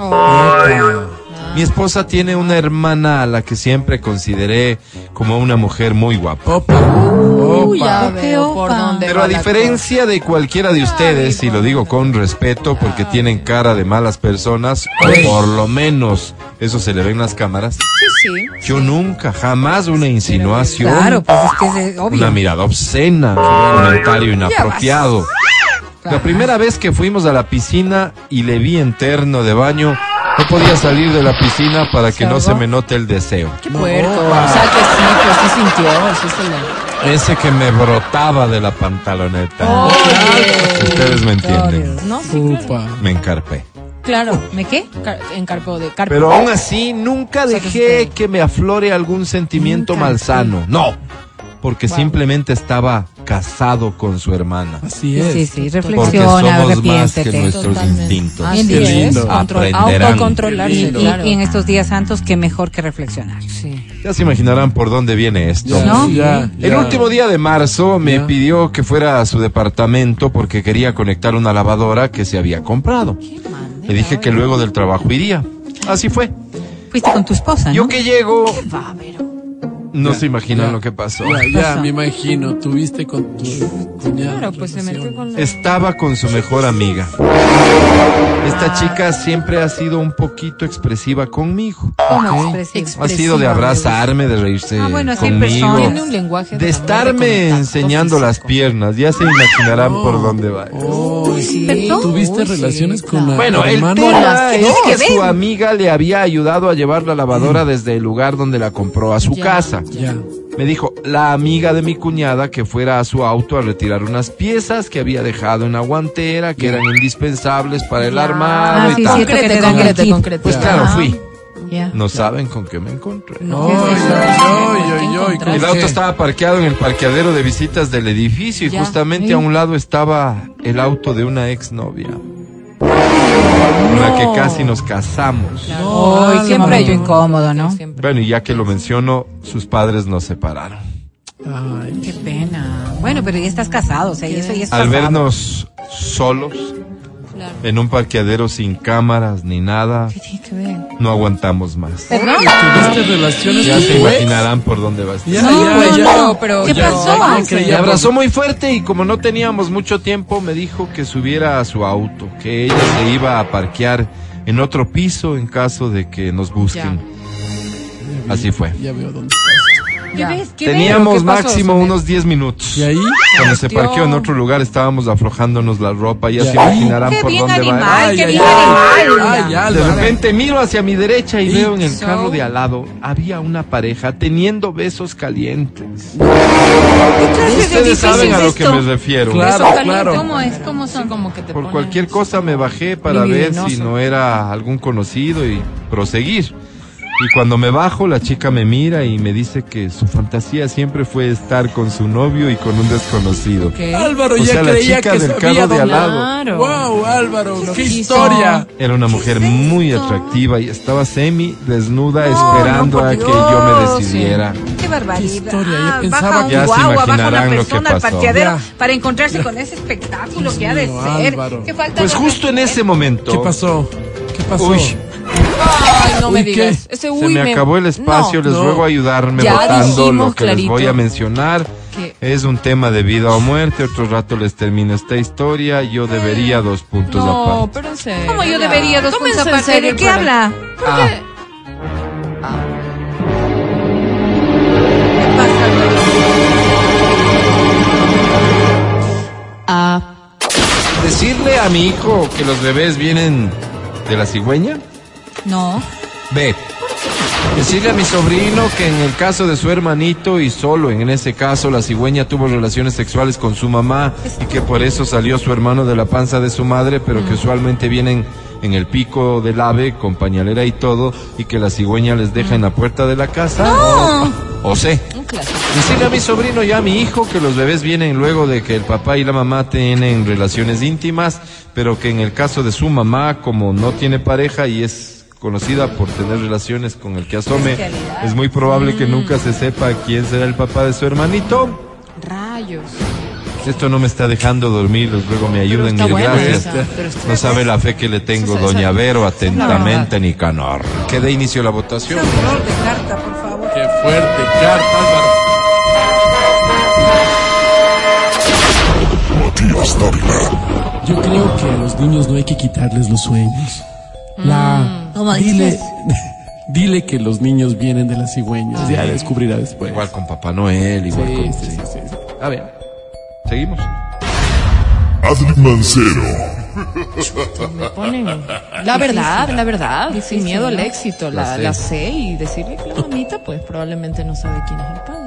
Mi esposa tiene una hermana a la que siempre consideré como una mujer muy guapa. Opa. Uy, ya Opa. veo por dónde Pero a diferencia de cualquiera de ustedes, y lo digo con respeto porque tienen cara de malas personas, o por lo menos eso se le ve en las cámaras. Sí, sí. yo nunca, jamás una insinuación, Claro, pues es que es obvio. una mirada obscena, un comentario inapropiado. La primera vez que fuimos a la piscina y le vi en terno de baño, no podía salir de la piscina para que no se me note el deseo. Qué puerco. O sea que sí, pues sí sintió, sí se le... Ese que me brotaba de la pantaloneta. Ustedes me entienden. No, sí, claro. Me encarpé. Claro. ¿Me qué? Car- de carpo. Pero aún así, nunca O sea, que dejé que me aflore algún sentimiento Nunca, malsano. No, porque Wow. simplemente estaba casado con su hermana. Así Sí, es. sí, sí, Porque reflexiona, somos más que nuestros Totalmente. instintos. Así es, lindo. Aprenderán. autocontrolarse, Y, y- claro. y en estos días santos, qué mejor que reflexionar. Sí. Ya se imaginarán por dónde viene esto. Ya, ¿No? ya, El último día de marzo me pidió que fuera a su departamento porque quería conectar una lavadora que se había comprado. Le dije que luego del trabajo iría. Así fue. Fuiste con tu esposa, ¿no? Yo que llego, Va, pero... No se imaginan lo que pasó. Ya, ya, me imagino. Tuviste con tu cuñada. Claro, pues se metió con la... Estaba con su mejor amiga. Esta chica siempre ha sido un poquito expresiva conmigo. ¿Cómo. Ha sido de abrazarme, de reírse Ah, bueno, conmigo. persona. Tiene un lenguaje De estarme enseñando las piernas, ya se imaginarán por dónde va. Oh, sí. ¿Tuviste sí, relaciones con la Bueno, el hermano? tema es que su amiga le había ayudado a llevar la lavadora desde el lugar donde la compró a su Ya. Me dijo la amiga de mi cuñada que fuera a su auto a retirar unas piezas que había dejado en la guantera que eran indispensables para el armado Ah, y sí, tal. Concrete, concrete, concrete. Pues claro, fui. Ya. No saben con qué me encontré. No, El ¿Por auto estaba parqueado en el parqueadero de visitas del edificio y justamente a un lado estaba el auto de una exnovia. Con la que casi nos casamos. Ay, qué Siempre momento hay un- incómodo, ¿no? Siempre. Bueno, y ya que lo menciono, sus padres nos separaron. Ay, Qué pena. Bueno, pero ya estás casado, o sea, y eso ya es Al vernos solos, Claro. en un parqueadero sin cámaras ni nada, no aguantamos más. ¿Perdón? ¿Tuviste relaciones Ya se imaginarán por dónde va esto. Ya, No, ya, no, ya. no, pero ¿Qué ya- pasó? ya Me creía, abrazó muy fuerte y como no teníamos mucho tiempo, me dijo que subiera a su auto, que ella se iba a parquear en otro piso en caso de que nos busquen. Así fue. Ya veo dónde ¿Qué ves? ¿Qué Teníamos ¿Qué pasó, máximo unos 10 minutos. ¿Y ahí? Cuando se Dios. parqueó en otro lugar estábamos aflojándonos la ropa, ya Ya. se imaginarán Qué por bien dónde va. animal, qué Ay, bien ay, animal. Ay, De repente miro hacia mi derecha y Y- veo en el So- carro de al lado había una pareja teniendo besos calientes. Ustedes saben a lo que me refiero. Claro, claro. ¿Cómo es? ¿Cómo son? como que te Por cualquier cosa me bajé para ver si no era algún conocido y proseguir. Y cuando me bajo, la chica me mira y me dice que su fantasía siempre fue estar con su novio y con un desconocido. ¿Qué? Álvaro O ya sea, la creía chica que del sabía carro de al lado. Wow, Álvaro, qué quiso. historia. Era una mujer muy atractiva y estaba semi desnuda No, esperando no, a que yo me Dios. decidiera. Qué barbaridad. Qué historia, yo Ah, pensaba baja un que- Ya se guagua, baja una imaginarán lo que persona al parqueadero Ya. para encontrarse con ese espectáculo que ha de Dios ser. Álvaro. Qué falta Pues de justo en ese momento. ¿Qué pasó? ¿Qué pasó? Uy, Ay, no me Uy, ¿qué? digas. Ese se uy me acabó el espacio, No. les No. ruego ayudarme Ya votando lo que les voy clarito. a mencionar. ¿Qué? Es un tema de vida o muerte, otro rato les termino esta historia, yo debería dos puntos No, aparte. pero en serio. ¿Cómo yo debería dos puntos aparte? serio ¿De qué para- habla? Ah, Ah, decirle a mi hijo que los bebés vienen de la cigüeña. No. B. Decirle a mi sobrino que en el caso de su hermanito y solo en ese caso la cigüeña tuvo relaciones sexuales con su mamá y que por eso salió su hermano de la panza de su madre, pero que usualmente vienen en el pico del ave con pañalera y todo y que la cigüeña les deja en la puerta de la casa. O, o un clásico. Decirle a mi sobrino y a mi hijo que los bebés vienen luego de que el papá y la mamá tienen relaciones íntimas, pero que en el caso de su mamá, como no tiene pareja y es conocida por tener relaciones con el que asome, es muy probable que nunca se sepa quién será el papá de su hermanito. Rayos. Esto no me está dejando dormir, les ruego me ayuden, mil gracias. esa, No sabe la fe que le tengo, Esa- doña Vero, atentamente, Nicanor. Que dé inicio a la votación. Flor de carta, por favor. Qué fuerte, carta, Álvaro. Yo creo que a los niños no hay que quitarles los sueños. La, ¿Cómo dile, dices? *laughs* dile que los niños vienen de las cigüeñas. Ya descubrirá después. Igual con Papá Noel, igual Sí, con... sí, sí, sí, sí. A ver, seguimos. Adri Mancero. Me ponen. La verdad, la verdad. sin miedo al éxito. La, La la, sé. sé y decirle que la mamita, pues probablemente no sabe quién es el padre.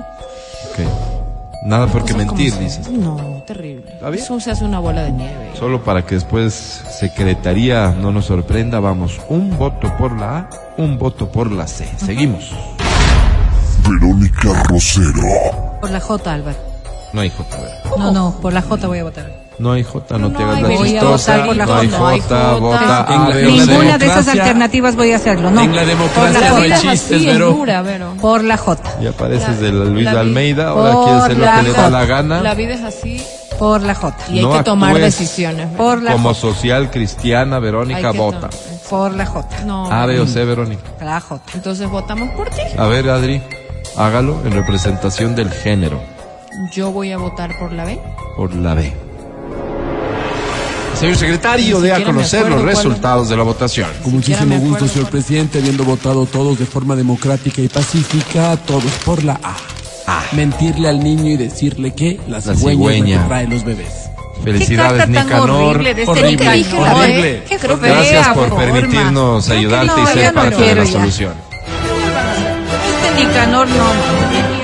Nada por qué mentir, dices. No, terrible. Eso se hace una bola de nieve. Solo para que después Secretaría no nos sorprenda, vamos. Un voto por la A, un voto por la C. Seguimos. Verónica Rosero. Por la J, Álvaro. No hay J, a ver. No, no, por la J voy a votar. No hay J, no, te No hagas hay la chistosa. votar por la no hay J. No hay J, vota En A, la- B. Ninguna de esas democracia- alternativas voy a hacerlo, no. En la democracia la no hay vida es chistes, Vero. Por la J. Ya pareces de la Luis la Almeida, ahora por quiere hacer lo que le da la gana. La vida es así Por la J. y hay que tomar decisiones. Por la Como J. social cristiana, Verónica vota. Por la J. No. A, B o C, Verónica. La J. Entonces votamos por ti. A ver, Adri. Hágalo en representación del género, Yo voy a votar por la B. por la B. Señor secretario, dé a conocer los resultados de la votación. Con muchísimo gusto, señor presidente, habiendo votado todos de forma democrática y pacífica, todos por la A. Mentirle al niño y decirle que la cigüeña, la que trae los bebés. Felicidades, carta tan Nicanor. horrible de este Horrible, Nicanor. horrible. Qué Gracias por forma. permitirnos que ayudarte no, y ser no parte de la ya. solución. Este Nicanor no.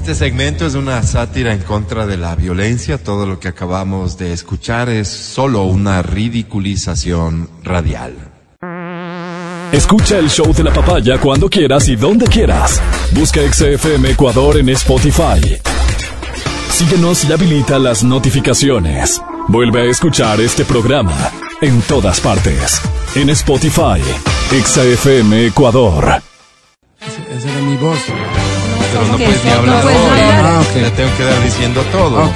Este segmento es una sátira en contra de la violencia. Todo lo que acabamos de escuchar es solo una ridiculización radial. Escucha el show de la papaya cuando quieras y donde quieras. Busca XFM Ecuador en Spotify. Síguenos y habilita las notificaciones. Vuelve a escuchar este programa en todas partes. En Spotify, XFM Ecuador. Esa era mi voz. Pero no puedes ni hablar puedes hoy. hablar. Ah, ok. Te tengo que dar diciendo todo.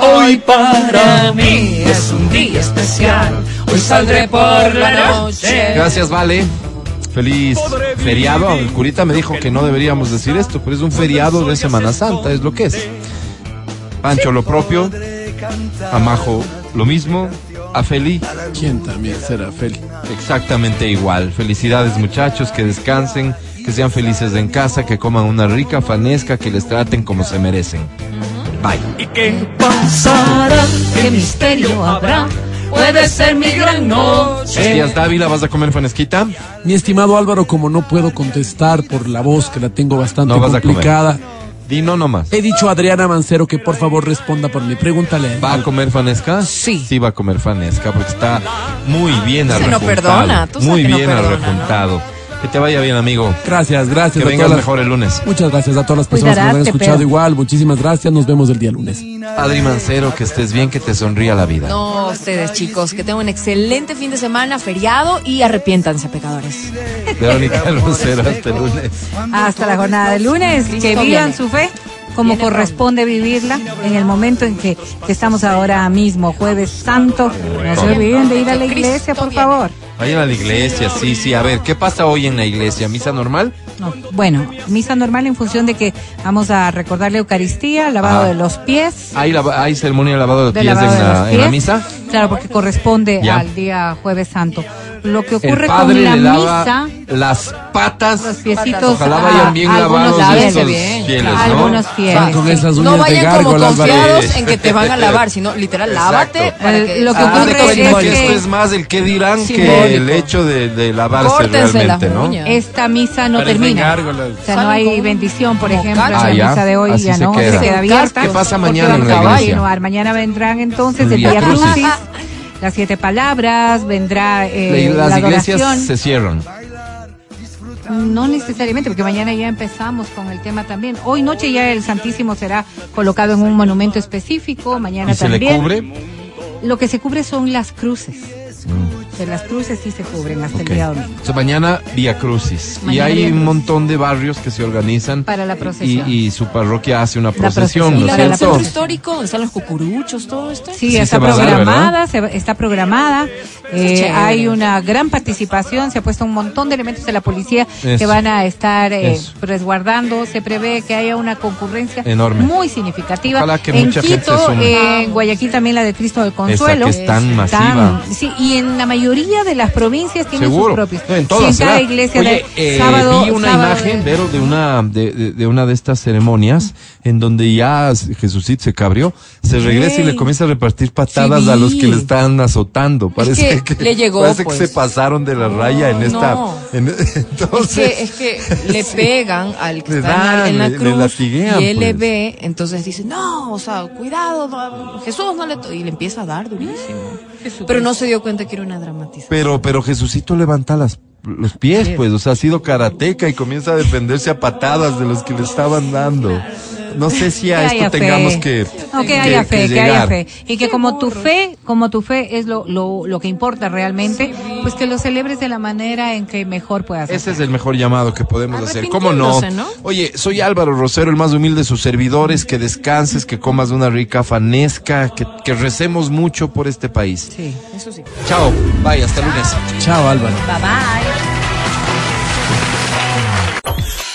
Hoy para mí es un día especial. Hoy saldré por la noche. Gracias, Vale. Feliz feriado. El curita me dijo que no deberíamos decir esto, pero es un feriado de Semana Santa, es lo que es. Pancho lo propio, a Majo lo mismo, a Feli ¿Quién también será Feli? exactamente igual. Felicidades muchachos, que descansen, que sean felices en casa, que coman una rica fanesca, que les traten como se merecen. Bye. ¿Y qué pasará? ¿Qué misterio habrá? Puede ser mi gran noche. Díaz Dávila, ¿vas a comer fanesquita? Mi estimado Álvaro, como no puedo contestar por la voz que la tengo bastante No vas a comer. complicada, Di no nomás. he dicho a Adriana Mancero que por favor responda por mí. Pregúntale. a él. ¿Va a comer fanesca? Sí. Sí va a comer fanesca porque está muy bien Ese no arrejuntado. perdona, tú sabes muy que no bien perdona. arrejuntado. Que te vaya bien, amigo. Gracias, gracias. Que a vengas las- mejor el lunes. Muchas gracias a todas las personas que nos han escuchado igual. Muchísimas gracias. Nos vemos el día lunes. Adri Mancero, que estés bien, que te sonría la vida. No, ustedes chicos, que tengan un excelente fin de semana, feriado y arrepiéntanse, pecadores. Verónica Lucero, hasta el lunes. Hasta la jornada de lunes. Cristo Que vivan su fe como corresponde vivirla en el momento en que, que estamos ahora mismo, jueves santo. No se olviden de ir a la iglesia, por favor. Vayan a la iglesia, sí, sí. A ver, ¿qué pasa hoy en la iglesia? ¿Misa normal? No, bueno, misa normal en función de que vamos a recordar la Eucaristía, lavado Ah. de los pies. ¿Hay, lava- hay ceremonia de lavado de de pies en de la, los en la pies. misa? Claro, porque corresponde Ya. al día jueves santo. Lo que El ocurre padre con la le lava misa, las patas. los piecitos, Ojalá a- vayan bien lavados estos bien, fieles. ¿no? algunos Van fieles. con esas uñas No de vayan como gárgola, Álvaro. confiados en que te van a lavar, sino literal, lávate para Eh, que lo que de ocurre es que que- esto es más el que dirán que Simbólico. el hecho de, de lavarse Córtense realmente, ¿no? uñas. esta misa no Parecen termina. O sea, no hay bendición, por como ejemplo, en la Ah, ya. misa de hoy Así ya no, queda. se queda abierta. ¿Qué pasa mañana van en la iglesia? Mañana vendrán entonces El el Vía Crucis. Las siete palabras, vendrá eh, Las la iglesias adoración. se cierran. No necesariamente, porque mañana ya empezamos con el tema también. Hoy noche ya el Santísimo será colocado en un monumento específico, mañana ¿Y se le también. cubre? Lo que se cubre son las cruces. De las cruces sí se cubren hasta Ok. el día domingo. Entonces, mañana Vía Crucis. y Mañana hay Vía un montón de barrios que se organizan. Para la y, procesión. y su parroquia hace una procesión, procesión. ¿no Y es la del cierto? centro histórico, están los cucuruchos, todo esto. Sí, Sí está se programada, se está programada. Eh, hay una gran participación, se ha puesto un montón de elementos de la policía que Eso. van a estar eh, resguardando. Se prevé que haya una concurrencia Enorme. muy significativa. Ojalá que en mucha gente Quito, se sume. en Guayaquil también la de Cristo del Consuelo. que es tan masiva. sí, y en la mayoría de las provincias tienen Seguro. sus propios. No, en Sí, todas. en cada iglesia Oye, de eh, sábado. vi una sábado imagen, de- Vero, de una de, de- de una de estas ceremonias en donde ya Jesucito se cabrió, se regresa y le comienza a repartir patadas Sí, a los que le están azotando. Parece que que, le llegó, parece pues. que se pasaron de la raya en esta. No. en- Es entonces, que, es que *laughs* le pegan al que Le está en la- le- cruz latiguean, y él le pues. ve, entonces dice, no, o sea, cuidado, Jesús no le... to-", Y le empieza a dar durísimo. Pero no se dio cuenta que era una dramatización. pero, pero Jesucito levanta las los pies, pues, o sea, ha sido karateca y comienza a defenderse a patadas de los que le estaban dando. No sé si a esto fe. tengamos que. No, que haya fe, que, llegar. haya fe. Y que como tu fe, como tu fe es lo, lo, lo que importa realmente, pues que lo celebres de la manera en que mejor puedas Ese es el mejor llamado que podemos hacer. ¿Cómo ¿no? Oye, soy Álvaro Rosero, el más humilde de sus servidores. Que descanses, que comas una rica fanesca, que, que recemos mucho por este país. Sí, eso sí. Chao, bye, hasta lunes. Chao, Álvaro. Bye bye.